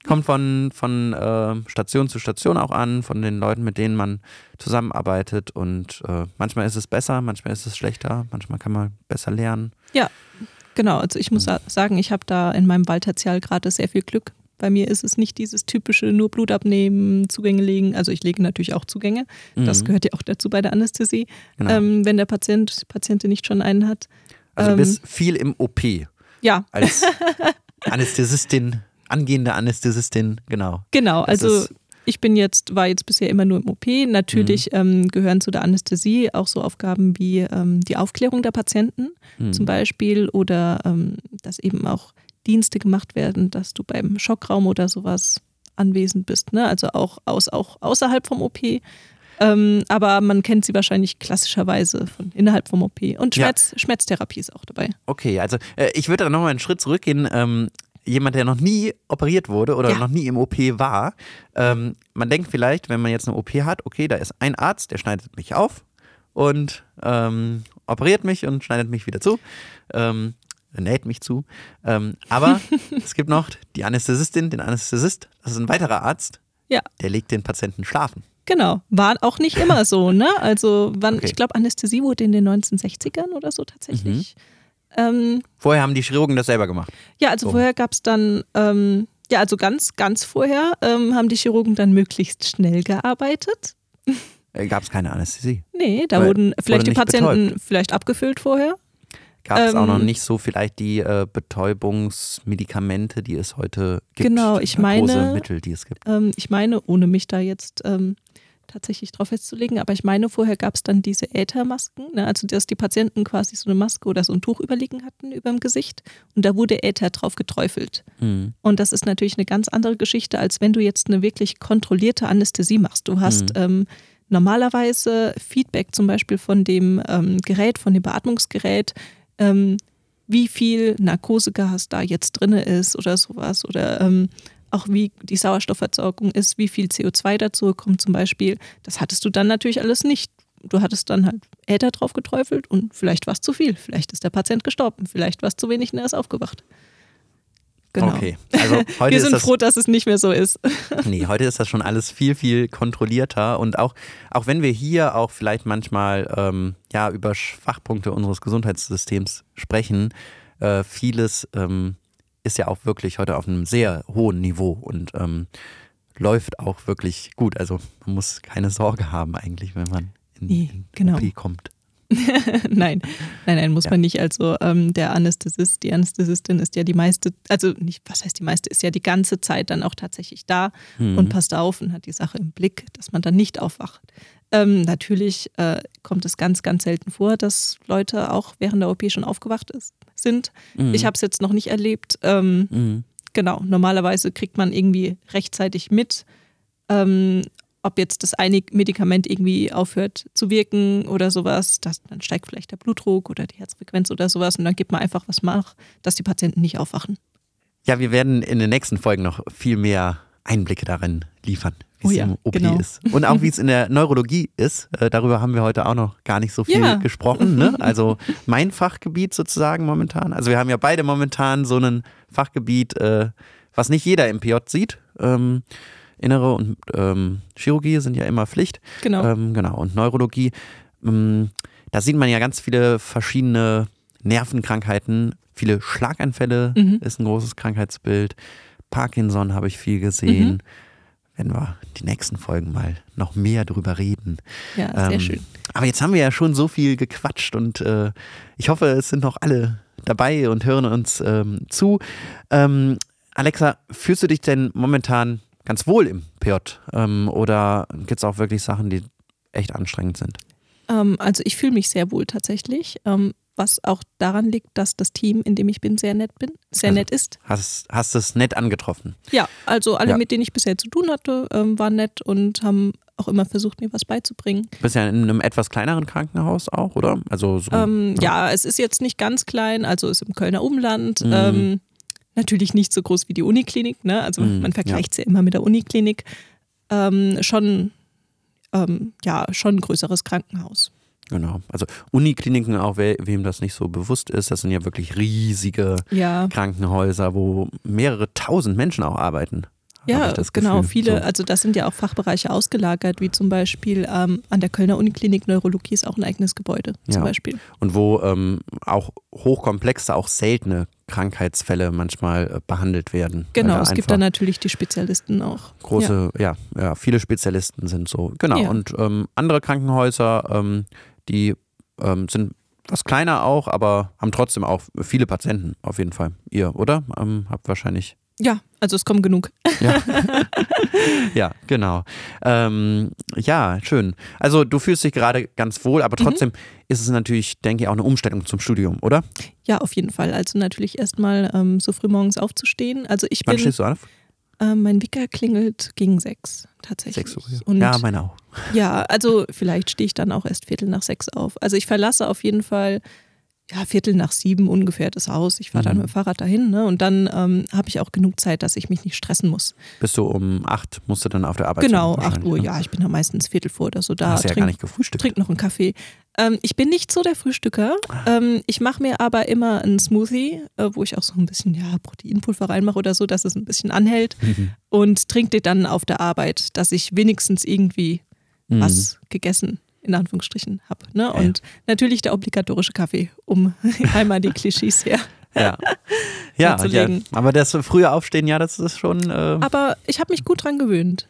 kommt von, von äh, Station zu Station auch an, von den Leuten, mit denen man zusammenarbeitet. Und äh, manchmal ist es besser, manchmal ist es schlechter, manchmal kann man besser lernen. Ja, genau. Also ich muss sagen, ich habe da in meinem Waldtertial gerade sehr viel Glück, bei mir ist es nicht dieses typische nur Blut abnehmen, Zugänge legen. Also ich lege natürlich auch Zugänge. Mhm. Das gehört ja auch dazu bei der Anästhesie, genau. ähm, wenn der Patient, Patientin nicht schon einen hat. Also du bist ähm, viel im OP. Ja. Als Anästhesistin, angehende Anästhesistin, genau. Genau, das also ich bin jetzt, war jetzt bisher immer nur im OP. Natürlich mhm. ähm, gehören zu der Anästhesie auch so Aufgaben wie ähm, die Aufklärung der Patienten mhm. zum Beispiel oder ähm, dass eben auch Dienste gemacht werden, dass du beim Schockraum oder sowas anwesend bist. Ne? Also auch, aus, auch außerhalb vom OP. Ähm, aber man kennt sie wahrscheinlich klassischerweise von innerhalb vom OP. Und Schmerz, ja. Schmerztherapie ist auch dabei. Okay, also äh, ich würde da nochmal einen Schritt zurückgehen. Ähm, jemand, der noch nie operiert wurde oder ja. noch nie im OP war, ähm, man denkt vielleicht, wenn man jetzt eine OP hat, okay, da ist ein Arzt, der schneidet mich auf und ähm, operiert mich und schneidet mich wieder zu. Ähm, näht mich zu. Ähm, aber es gibt noch die Anästhesistin, den Anästhesist, das ist ein weiterer Arzt, Ja. Der legt den Patienten schlafen. Genau, war auch nicht immer so, ne? Also wann, okay. ich glaube, Anästhesie wurde in den 1960ern oder so tatsächlich. Mhm. Ähm, vorher haben die Chirurgen das selber gemacht. Ja, also oh. vorher gab es dann, ähm, ja, also ganz, ganz vorher ähm, haben die Chirurgen dann möglichst schnell gearbeitet. Äh, gab es keine Anästhesie? Nee, da Weil, wurden vielleicht die Patienten betäubt. vielleicht abgefüllt vorher. Gab es ähm, auch noch ähm, nicht so vielleicht die äh, Betäubungsmedikamente, die es heute gibt? Genau, ich meine, Mittel, die es gibt. Ähm, ich meine, ohne mich da jetzt ähm, tatsächlich drauf festzulegen, aber ich meine, vorher gab es dann diese Äthermasken, ne? also dass die Patienten quasi so eine Maske oder so ein Tuch überliegen hatten über dem Gesicht und da wurde Äther drauf geträufelt. Mhm. Und das ist natürlich eine ganz andere Geschichte, als wenn du jetzt eine wirklich kontrollierte Anästhesie machst. Du hast mhm. ähm, normalerweise Feedback zum Beispiel von dem ähm, Gerät, von dem Beatmungsgerät, ähm, wie viel Narkosegas da jetzt drin ist oder sowas oder ähm, auch wie die Sauerstoffversorgung ist, wie viel CO2 dazu kommt zum Beispiel. Das hattest du dann natürlich alles nicht. Du hattest dann halt Äther drauf geträufelt und vielleicht war es zu viel. Vielleicht ist der Patient gestorben, vielleicht war es zu wenig und er ist aufgewacht. Genau. Okay. Also heute Wir sind das, froh, dass es nicht mehr so ist. nee, heute ist das schon alles viel, viel kontrollierter. Und auch, auch wenn wir hier auch vielleicht manchmal ähm, ja, über Schwachpunkte unseres Gesundheitssystems sprechen, äh, vieles ähm, ist ja auch wirklich heute auf einem sehr hohen Niveau und ähm, läuft auch wirklich gut. Also man muss keine Sorge haben eigentlich, wenn man in, nee, in genau. OP kommt. nein, nein, nein, muss ja. man nicht. Also ähm, der Anästhesist, die Anästhesistin ist ja die meiste, also nicht, was heißt die meiste, ist ja die ganze Zeit dann auch tatsächlich da mhm. und passt auf und hat die Sache im Blick, dass man dann nicht aufwacht. Ähm, natürlich äh, kommt es ganz, ganz selten vor, dass Leute auch während der OP schon aufgewacht ist, sind. Mhm. Ich habe es jetzt noch nicht erlebt. Ähm, mhm. Genau, normalerweise kriegt man irgendwie rechtzeitig mit, ähm, ob jetzt das eine Medikament irgendwie aufhört zu wirken oder sowas, das, dann steigt vielleicht der Blutdruck oder die Herzfrequenz oder sowas und dann gibt man einfach was nach, dass die Patienten nicht aufwachen. Ja, wir werden in den nächsten Folgen noch viel mehr Einblicke darin liefern, wie oh es ja, im OP genau. ist. Und auch wie es in der Neurologie ist. Äh, darüber haben wir heute auch noch gar nicht so viel ja. gesprochen. Ne? Also mein Fachgebiet sozusagen momentan. Also wir haben ja beide momentan so ein Fachgebiet, äh, was nicht jeder im PJ sieht. Ähm, Innere und ähm, Chirurgie sind ja immer Pflicht. Genau. Ähm, genau. Und Neurologie, ähm, da sieht man ja ganz viele verschiedene Nervenkrankheiten. Viele Schlaganfälle mhm. ist ein großes Krankheitsbild. Parkinson habe ich viel gesehen. Mhm. Werden wir die nächsten Folgen mal noch mehr drüber reden. Ja, sehr ähm, schön. Aber jetzt haben wir ja schon so viel gequatscht und äh, ich hoffe, es sind noch alle dabei und hören uns ähm, zu. Ähm, Alexa, fühlst du dich denn momentan ganz wohl im PJ? Ähm, oder gibt es auch wirklich Sachen, die echt anstrengend sind? Ähm, also ich fühle mich sehr wohl tatsächlich. Ähm, was auch daran liegt, dass das Team, in dem ich bin, sehr nett bin, sehr also, nett ist. Hast, hast es nett angetroffen? Ja, also alle, ja. mit denen ich bisher zu tun hatte, ähm, waren nett und haben auch immer versucht, mir was beizubringen. Du bist ja in einem etwas kleineren Krankenhaus auch, oder? Also so, ähm, ja. ja. es ist jetzt nicht ganz klein, also ist im Kölner Umland. Mhm. Ähm, Natürlich nicht so groß wie die Uniklinik, ne? also mhm, man vergleicht es ja. ja. immer mit der Uniklinik. Ähm, schon, ähm, ja, schon ein größeres Krankenhaus. Genau. Also Unikliniken, auch we wem das nicht so bewusst ist, das sind ja wirklich riesige ja. Krankenhäuser, wo mehrere tausend Menschen auch arbeiten. Ja, genau. Viele, so. also das sind ja auch Fachbereiche ausgelagert, wie zum Beispiel ähm, an der Kölner Uniklinik Neurologie ist auch ein eigenes Gebäude zum ja. Beispiel. Und wo ähm, auch hochkomplexe, auch seltene Krankheitsfälle manchmal äh, behandelt werden. Genau, es gibt da natürlich die Spezialisten auch. Große, ja, ja, ja viele Spezialisten sind so. Genau. Ja. Und ähm, andere Krankenhäuser, ähm, die ähm, sind was kleiner auch, aber haben trotzdem auch viele Patienten auf jeden Fall. Ihr, oder? Ähm, habt wahrscheinlich ja, also es kommen genug. Ja, ja genau. Ähm, ja, schön. Also du fühlst dich gerade ganz wohl, aber mhm. trotzdem mhm. ist es natürlich, denke ich, auch eine Umstellung zum Studium, oder? Ja, auf jeden Fall. Also natürlich erstmal ähm, so früh morgens aufzustehen. Also ich Wann bin, stehst du auf? Äh, mein Wicker klingelt gegen sechs tatsächlich. Sechs Uhr, ja. Und ja, meine auch. Ja, also vielleicht stehe ich dann auch erst Viertel nach sechs auf. Also ich verlasse auf jeden Fall ja, Viertel nach sieben ungefähr das Haus. Ich fahre dann mhm. mit dem Fahrrad dahin ne? und dann ähm, habe ich auch genug Zeit, dass ich mich nicht stressen muss. Bist du um acht, musst du dann auf der Arbeit Genau, acht Uhr, ne? ja. Ich bin da meistens Viertel vor oder so da. Hast trink, ja gar nicht gefrühstückt. Trink noch einen Kaffee. Ähm, ich bin nicht so der Frühstücker. Ähm, ich mache mir aber immer einen Smoothie, äh, wo ich auch so ein bisschen ja, Proteinpulver reinmache oder so, dass es ein bisschen anhält mhm. und trinke den dann auf der Arbeit, dass ich wenigstens irgendwie mhm. was gegessen in Anführungsstrichen habe. Ne? Und ja. natürlich der obligatorische Kaffee, um einmal die Klischees her. Ja, ja, ja, aber das frühe Aufstehen, ja, das ist schon. Äh aber ich habe mich gut dran gewöhnt.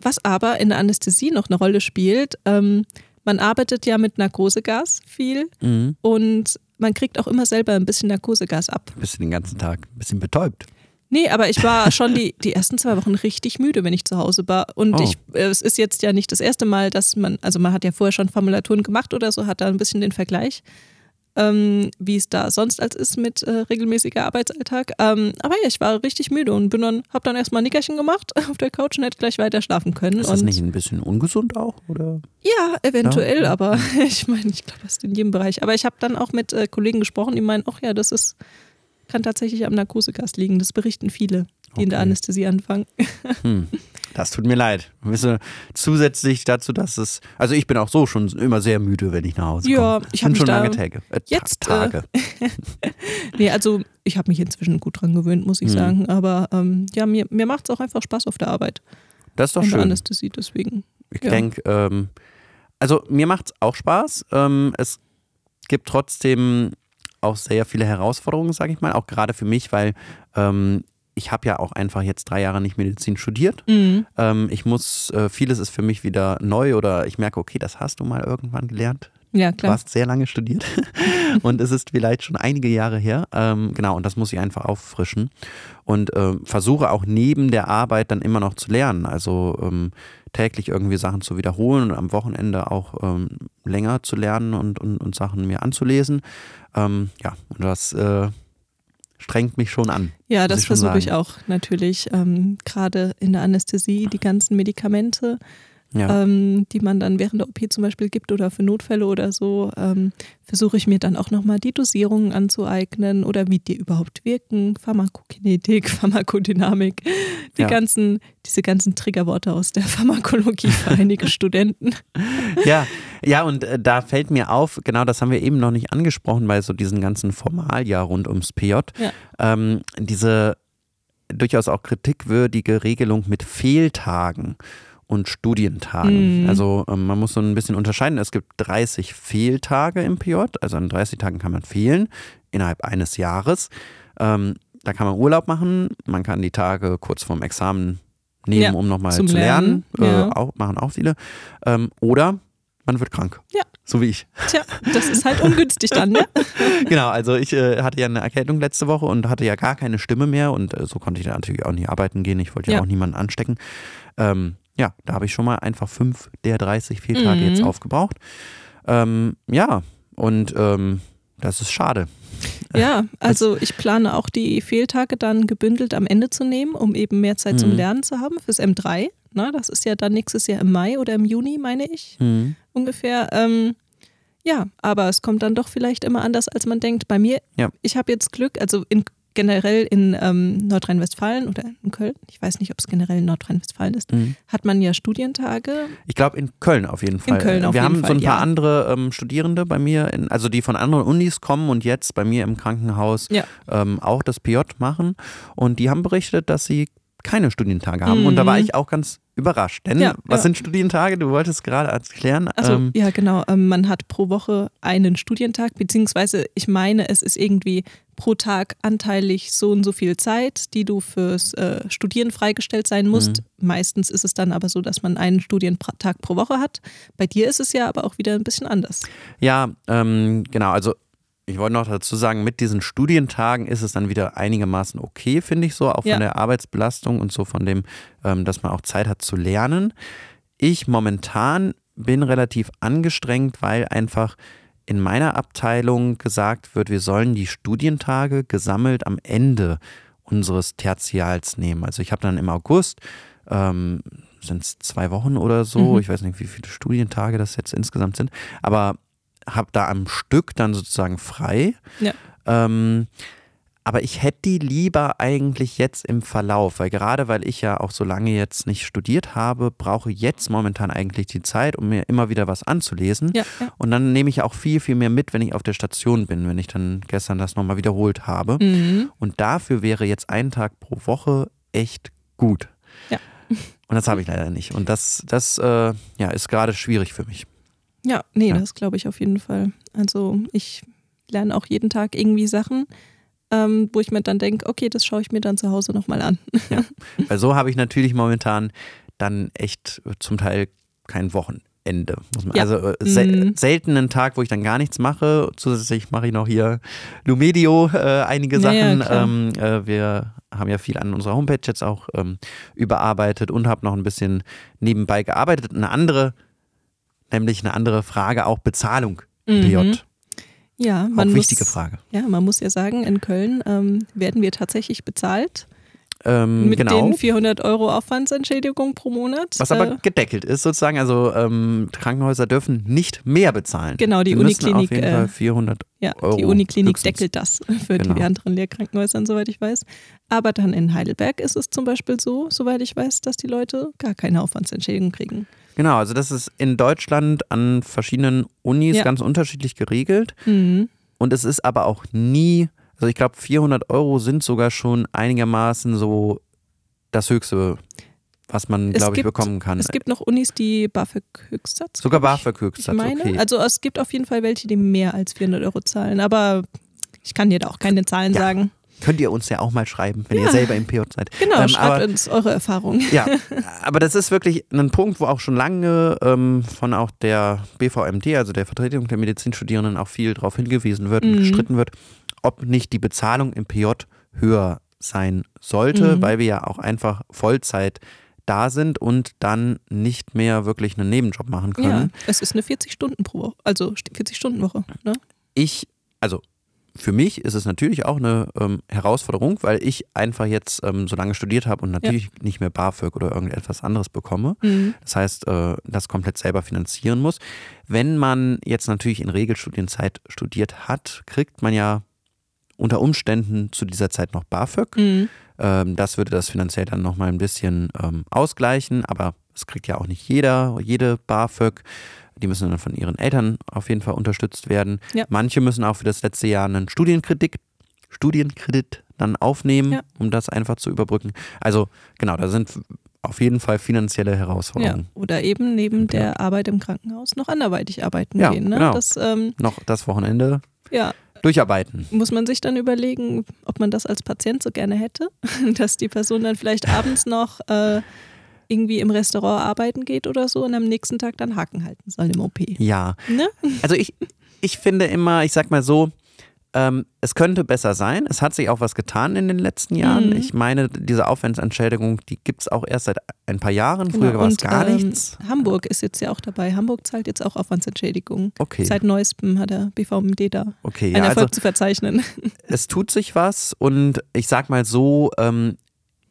Was aber in der Anästhesie noch eine Rolle spielt, ähm, man arbeitet ja mit Narkosegas viel mhm. und man kriegt auch immer selber ein bisschen Narkosegas ab. Ein bisschen den ganzen Tag, ein bisschen betäubt. Nee, aber ich war schon die, die ersten zwei Wochen richtig müde, wenn ich zu Hause war. Und oh. ich, äh, es ist jetzt ja nicht das erste Mal, dass man, also man hat ja vorher schon Formulaturen gemacht oder so, hat da ein bisschen den Vergleich, ähm, wie es da sonst als ist mit äh, regelmäßiger Arbeitsalltag. Ähm, aber ja, ich war richtig müde und bin dann, hab dann erstmal ein Nickerchen gemacht auf der Couch und hätte gleich weiter schlafen können. Ist das nicht ein bisschen ungesund auch? Oder? Ja, eventuell, ja. aber ich meine, ich glaube, das ist in jedem Bereich. Aber ich habe dann auch mit äh, Kollegen gesprochen, die meinen, ach ja, das ist kann tatsächlich am Narkosegast liegen. Das berichten viele, die okay. in der Anästhesie anfangen. Hm. Das tut mir leid. zusätzlich dazu, dass es. Also ich bin auch so schon immer sehr müde, wenn ich nach Hause komme. Ja, ich habe schon lange Tage. Äh, jetzt Tage. Äh, nee, also ich habe mich inzwischen gut dran gewöhnt, muss ich hm. sagen. Aber ähm, ja, mir, mir macht es auch einfach Spaß auf der Arbeit. Das ist doch in schön. Der Anästhesie, deswegen. Ich ja. denke, ähm, also mir macht es auch Spaß. Ähm, es gibt trotzdem auch sehr viele Herausforderungen, sage ich mal, auch gerade für mich, weil ähm, ich habe ja auch einfach jetzt drei Jahre nicht Medizin studiert. Mhm. Ähm, ich muss, äh, vieles ist für mich wieder neu oder ich merke, okay, das hast du mal irgendwann gelernt. Ja, klar. Du hast sehr lange studiert und es ist vielleicht schon einige Jahre her. Ähm, genau, und das muss ich einfach auffrischen und äh, versuche auch neben der Arbeit dann immer noch zu lernen. Also ähm, täglich irgendwie Sachen zu wiederholen und am Wochenende auch ähm, länger zu lernen und, und, und Sachen mir anzulesen. Ähm, ja, und das äh, strengt mich schon an. Ja, das versuche ich auch natürlich. Ähm, Gerade in der Anästhesie, die ganzen Medikamente ja. ähm, die man dann während der OP zum Beispiel gibt oder für Notfälle oder so, ähm, versuche ich mir dann auch nochmal die Dosierungen anzueignen oder wie die überhaupt wirken, Pharmakokinetik, Pharmakodynamik, die ja. ganzen, diese ganzen Triggerworte aus der Pharmakologie für einige Studenten. Ja, ja, und äh, da fällt mir auf, genau das haben wir eben noch nicht angesprochen bei so diesen ganzen Formaljahr rund ums PJ, ja. ähm, diese durchaus auch kritikwürdige Regelung mit Fehltagen und Studientagen. Mhm. Also ähm, man muss so ein bisschen unterscheiden. Es gibt 30 Fehltage im PJ, also an 30 Tagen kann man fehlen innerhalb eines Jahres. Ähm, da kann man Urlaub machen, man kann die Tage kurz vorm Examen nehmen, ja, um nochmal zu lernen. lernen. Äh, ja. auch, machen auch viele. Ähm, oder man wird krank. Ja. So wie ich. Tja, das ist halt ungünstig dann, ne? genau, also ich äh, hatte ja eine Erkältung letzte Woche und hatte ja gar keine Stimme mehr und äh, so konnte ich natürlich auch nicht arbeiten gehen. Ich wollte ja, ja auch niemanden anstecken. Ähm, ja, da habe ich schon mal einfach fünf der 30 Fehltage mhm. jetzt aufgebraucht. Ähm, ja, und ähm, das ist schade. Ja, also ich plane auch die Fehltage dann gebündelt am Ende zu nehmen, um eben mehr Zeit mhm. zum Lernen zu haben fürs M3. Na, das ist ja dann nächstes Jahr im Mai oder im Juni, meine ich, mhm. ungefähr. Ähm, ja, aber es kommt dann doch vielleicht immer anders, als man denkt. Bei mir, ja. ich habe jetzt Glück, also in generell in ähm, Nordrhein-Westfalen oder in Köln, ich weiß nicht, ob es generell in Nordrhein-Westfalen ist, mhm. hat man ja Studientage. Ich glaube in Köln auf jeden Fall. In Köln auf Wir jeden haben Fall, so ein paar ja. andere ähm, Studierende bei mir, in, also die von anderen Unis kommen und jetzt bei mir im Krankenhaus ja. ähm, auch das PJ machen. Und die haben berichtet, dass sie keine Studientage haben. Mhm. Und da war mhm. ich auch ganz überrascht. Denn ja, was ja. sind Studientage? Du wolltest gerade erklären. Also ähm, ja, genau. Ähm, man hat pro Woche einen Studientag, beziehungsweise ich meine, es ist irgendwie pro Tag anteilig so und so viel Zeit, die du fürs äh, Studieren freigestellt sein musst. Mhm. Meistens ist es dann aber so, dass man einen Studientag pro Woche hat. Bei dir ist es ja aber auch wieder ein bisschen anders. Ja, ähm, genau. Also ich wollte noch dazu sagen, mit diesen Studientagen ist es dann wieder einigermaßen okay, finde ich so, auch ja. von der Arbeitsbelastung und so von dem, ähm, dass man auch Zeit hat zu lernen. Ich momentan bin relativ angestrengt, weil einfach in meiner Abteilung gesagt wird, wir sollen die Studientage gesammelt am Ende unseres Tertials nehmen. Also ich habe dann im August, ähm, sind es zwei Wochen oder so, mhm. ich weiß nicht, wie viele Studientage das jetzt insgesamt sind, aber habe da am Stück dann sozusagen frei. Ja. Ähm, aber ich hätte die lieber eigentlich jetzt im Verlauf, weil gerade weil ich ja auch so lange jetzt nicht studiert habe, brauche jetzt momentan eigentlich die Zeit, um mir immer wieder was anzulesen. Ja, ja. Und dann nehme ich auch viel, viel mehr mit, wenn ich auf der Station bin, wenn ich dann gestern das nochmal wiederholt habe. Mhm. Und dafür wäre jetzt ein Tag pro Woche echt gut. Ja. Und das habe ich leider nicht. Und das, das äh, ja, ist gerade schwierig für mich. Ja, nee, Ja. das glaube ich auf jeden Fall. Also ich lerne auch jeden Tag irgendwie Sachen, ähm, wo ich mir dann denke, okay, das schaue ich mir dann zu Hause nochmal an. Weil so habe ich natürlich momentan dann echt äh, zum Teil kein Wochenende. Ja. Also äh, sel Mhm. selten einen Tag, wo ich dann gar nichts mache. Zusätzlich mache ich noch hier Lumedio äh, einige Ja, ja, Sachen. klar. ähm, äh, wir haben ja viel an unserer Homepage jetzt auch ähm, überarbeitet und habe noch ein bisschen nebenbei gearbeitet. Eine andere, nämlich eine andere Frage, auch Bezahlung. Mhm. Ja, Auch man wichtige muss, Frage. Ja, man muss ja sagen, in Köln ähm, werden wir tatsächlich bezahlt Ähm, mit genau. den 400 Euro Aufwandsentschädigung pro Monat. Was aber Äh, gedeckelt ist sozusagen, also ähm, Krankenhäuser dürfen nicht mehr bezahlen. Genau, die müssen Uniklinik, Auf jeden äh, Fall 400 Ja, Euro die Uniklinik höchstens. deckelt das für Genau. die anderen Lehrkrankenhäusern, soweit ich weiß. Aber dann in Heidelberg ist es zum Beispiel so, soweit ich weiß, dass die Leute gar keine Aufwandsentschädigung kriegen. Genau, also das ist in Deutschland an verschiedenen Unis Ja. ganz unterschiedlich geregelt. Mhm. Und es ist aber auch nie, also ich glaube 400 Euro sind sogar schon einigermaßen so das Höchste, was man, glaube ich, gibt- bekommen kann. Es gibt noch Unis, die BAföG-Höchstsatz. sogar glaub ich, BAföG Ich Höchstsatz, meine, okay. also es gibt auf jeden Fall welche, die mehr als 400 Euro zahlen. Aber ich kann dir da auch keine Zahlen Ja, sagen. Könnt ihr uns ja auch mal schreiben, wenn ihr Ja. selber im PJ seid. Genau, Ähm, schreibt aber- uns eure Erfahrungen. Ja, aber das ist wirklich ein Punkt, wo auch schon lange ähm, von auch der BVMD, also der Vertretung der Medizinstudierenden, auch viel darauf hingewiesen wird und Mhm. gestritten wird, ob nicht die Bezahlung im PJ höher sein sollte, Mhm. weil wir ja auch einfach Vollzeit da sind und dann nicht mehr wirklich einen Nebenjob machen Ja, können. es ist eine 40 Stunden pro Woche, also 40 Stunden Woche. Ne? Ich, also für mich ist es natürlich auch eine ähm, Herausforderung, weil ich einfach jetzt ähm, so lange studiert habe und natürlich nicht mehr BAföG oder irgendetwas anderes bekomme. Mhm. Das heißt, äh, das komplett selber finanzieren muss. Wenn man jetzt natürlich in Regelstudienzeit studiert hat, kriegt man ja unter Umständen zu dieser Zeit noch BAföG. Mhm. Ähm, das würde das finanziell dann nochmal ein bisschen ähm, ausgleichen, aber es kriegt ja auch nicht jeder, jede BAföG. Die müssen dann von ihren Eltern auf jeden Fall unterstützt werden. Ja. Manche müssen auch für das letzte Jahr einen Studienkredit, Studienkredit dann aufnehmen, Ja. um das einfach zu überbrücken. Also genau, da sind auf jeden Fall finanzielle Ja. Herausforderungen. Oder eben neben Ja. der Arbeit im Krankenhaus noch anderweitig arbeiten Ja, gehen. Ne? genau. Das ähm, Noch das Wochenende ja, durcharbeiten. muss man sich dann überlegen, ob man das als Patient so gerne hätte, dass die Person dann vielleicht abends noch äh, irgendwie im Restaurant arbeiten geht oder so und am nächsten Tag dann Haken halten soll im OP. Ja, Ne? Also ich, ich finde immer, ich sag mal so, ähm, es könnte besser sein. Es hat sich auch was getan in den letzten Jahren. Mhm. Ich meine, diese Aufwandsentschädigung, die gibt es auch erst seit ein paar Jahren. Früher Genau. war es gar ähm, nichts. Hamburg ist jetzt ja auch dabei. Hamburg zahlt jetzt auch Aufwandsentschädigung. Okay, Seit neuestem hat der BVMD da okay. einen Ja, Erfolg also zu verzeichnen. es tut sich was und ich sag mal so, ähm,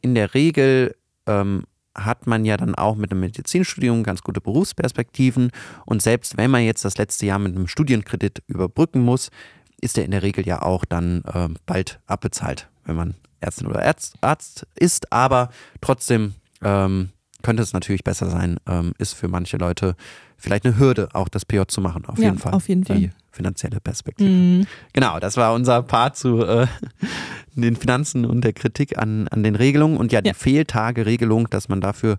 in der Regel ähm, hat man ja dann auch mit einem Medizinstudium ganz gute Berufsperspektiven und selbst wenn man jetzt das letzte Jahr mit einem Studienkredit überbrücken muss, ist der in der Regel ja auch dann ähm, bald abbezahlt, wenn man Ärztin oder Arzt, Arzt ist, aber trotzdem ähm, könnte es natürlich besser sein, ähm, ist für manche Leute vielleicht eine Hürde, auch das PJ zu machen, auf Ja, jeden Fall. auf jeden die Fall. Finanzielle Perspektive. Mhm. Genau, das war unser Part zu äh, den Finanzen und der Kritik an, an den Regelungen. Und ja, die Ja. Fehltage-Regelung, dass man dafür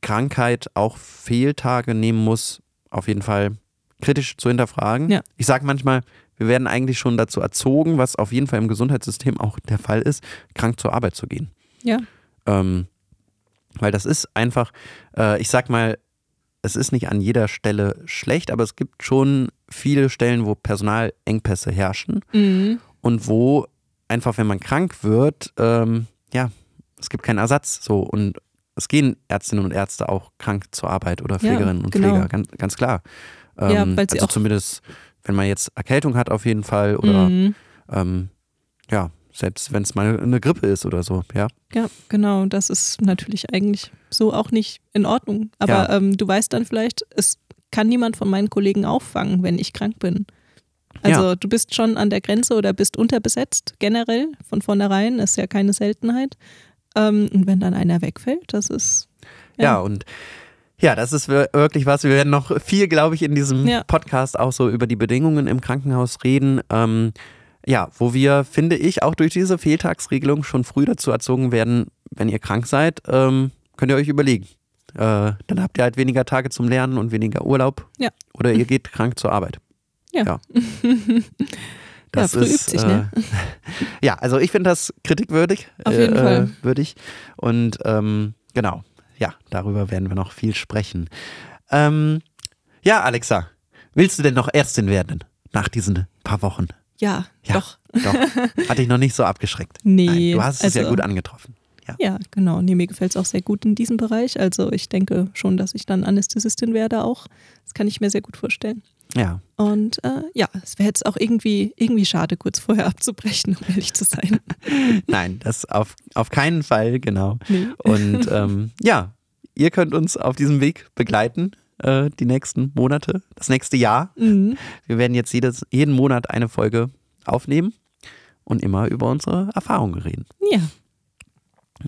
Krankheit auch Fehltage nehmen muss, auf jeden Fall kritisch zu hinterfragen. Ja. Ich sage manchmal, wir werden eigentlich schon dazu erzogen, was auf jeden Fall im Gesundheitssystem auch der Fall ist, krank zur Arbeit zu gehen. Ja. Ähm, weil das ist einfach, äh, ich sag mal, es ist nicht an jeder Stelle schlecht, aber es gibt schon viele Stellen, wo Personalengpässe herrschen Mhm. und wo einfach, wenn man krank wird, ähm, ja, es gibt keinen Ersatz. So und es gehen Ärztinnen und Ärzte auch krank zur Arbeit oder Ja, Pflegerinnen und genau. Pfleger, ganz, ganz klar. Ja, Ähm, weil sie also auch- zumindest, wenn man jetzt Erkältung hat, auf jeden Fall oder Mhm. ähm, ja, selbst wenn es mal eine Grippe ist oder so, ja. Ja, genau. Das ist natürlich eigentlich so auch nicht in Ordnung. Aber Ja. ähm, du weißt dann vielleicht, es kann niemand von meinen Kollegen auffangen, wenn ich krank bin. Also ja. du bist schon an der Grenze oder bist unterbesetzt generell von vornherein, ist ja keine Seltenheit. Ähm, und wenn dann einer wegfällt, das ist. Ja, ja und ja, das ist wirklich was. Wir werden noch viel, glaube ich, in diesem ja. Podcast auch so über die Bedingungen im Krankenhaus reden. Ähm, ja, wo wir, finde ich, auch durch diese Fehltagsregelung schon früh dazu erzogen werden, wenn ihr krank seid, ähm, könnt ihr euch überlegen. Äh, dann habt ihr halt weniger Tage zum Lernen und weniger Urlaub. Ja. Oder ihr geht krank zur Arbeit. Ja. ja. Das ja, ist, sich, ne? äh, ja, also ich finde das kritikwürdig. Auf jeden äh, Fall. Würdig. Und ähm, genau, ja, darüber werden wir noch viel sprechen. Ähm, ja, Alexa, willst du denn noch Ärztin werden nach diesen paar Wochen? Ja, ja doch. doch. Hat dich noch nicht so abgeschreckt. Nee. Nein, du hast es also, ja gut angetroffen. Ja, ja genau. Nee, mir gefällt es auch sehr gut in diesem Bereich. Also ich denke schon, dass ich dann Anästhesistin werde auch. Das kann ich mir sehr gut vorstellen. Ja. Und äh, ja, es wäre jetzt auch irgendwie, irgendwie schade, kurz vorher abzubrechen, um ehrlich zu sein. Nein, das auf, auf keinen Fall, genau. Nee. Und ähm, ja, ihr könnt uns auf diesem Weg begleiten, äh, die nächsten Monate, das nächste Jahr. Mhm. Wir werden jetzt jedes, jeden Monat eine Folge aufnehmen und immer über unsere Erfahrungen reden. Ja.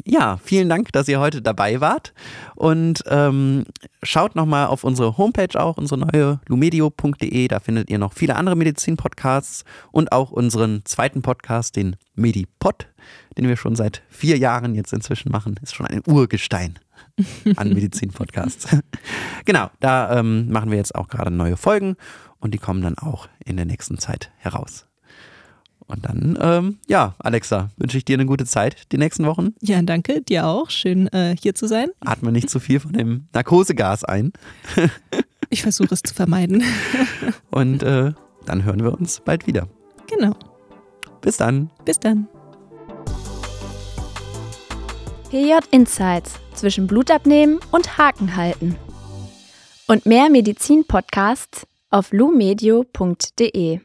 Ja, vielen Dank, dass ihr heute dabei wart. Und ähm, schaut nochmal auf unsere Homepage auch, unsere neue lumedio.de. Da findet ihr noch viele andere Medizin-Podcasts und auch unseren zweiten Podcast, den Medipod, den wir schon seit vier Jahren jetzt inzwischen machen. Ist schon ein Urgestein an Medizin-Podcasts. genau, da ähm, machen wir jetzt auch gerade neue Folgen und die kommen dann auch in der nächsten Zeit heraus. Und dann, ähm, ja, Alexa, wünsche ich dir eine gute Zeit die nächsten Wochen. Ja, danke, dir auch. Schön äh, hier zu sein. Atme nicht zu viel von dem Narkosegas ein. ich versuche es zu vermeiden. Und äh, dann hören wir uns bald wieder. Genau. Bis dann. Bis dann. PJ Insights zwischen Blutabnehmen und Haken halten. Und mehr Medizin-Podcasts auf lumedio.de.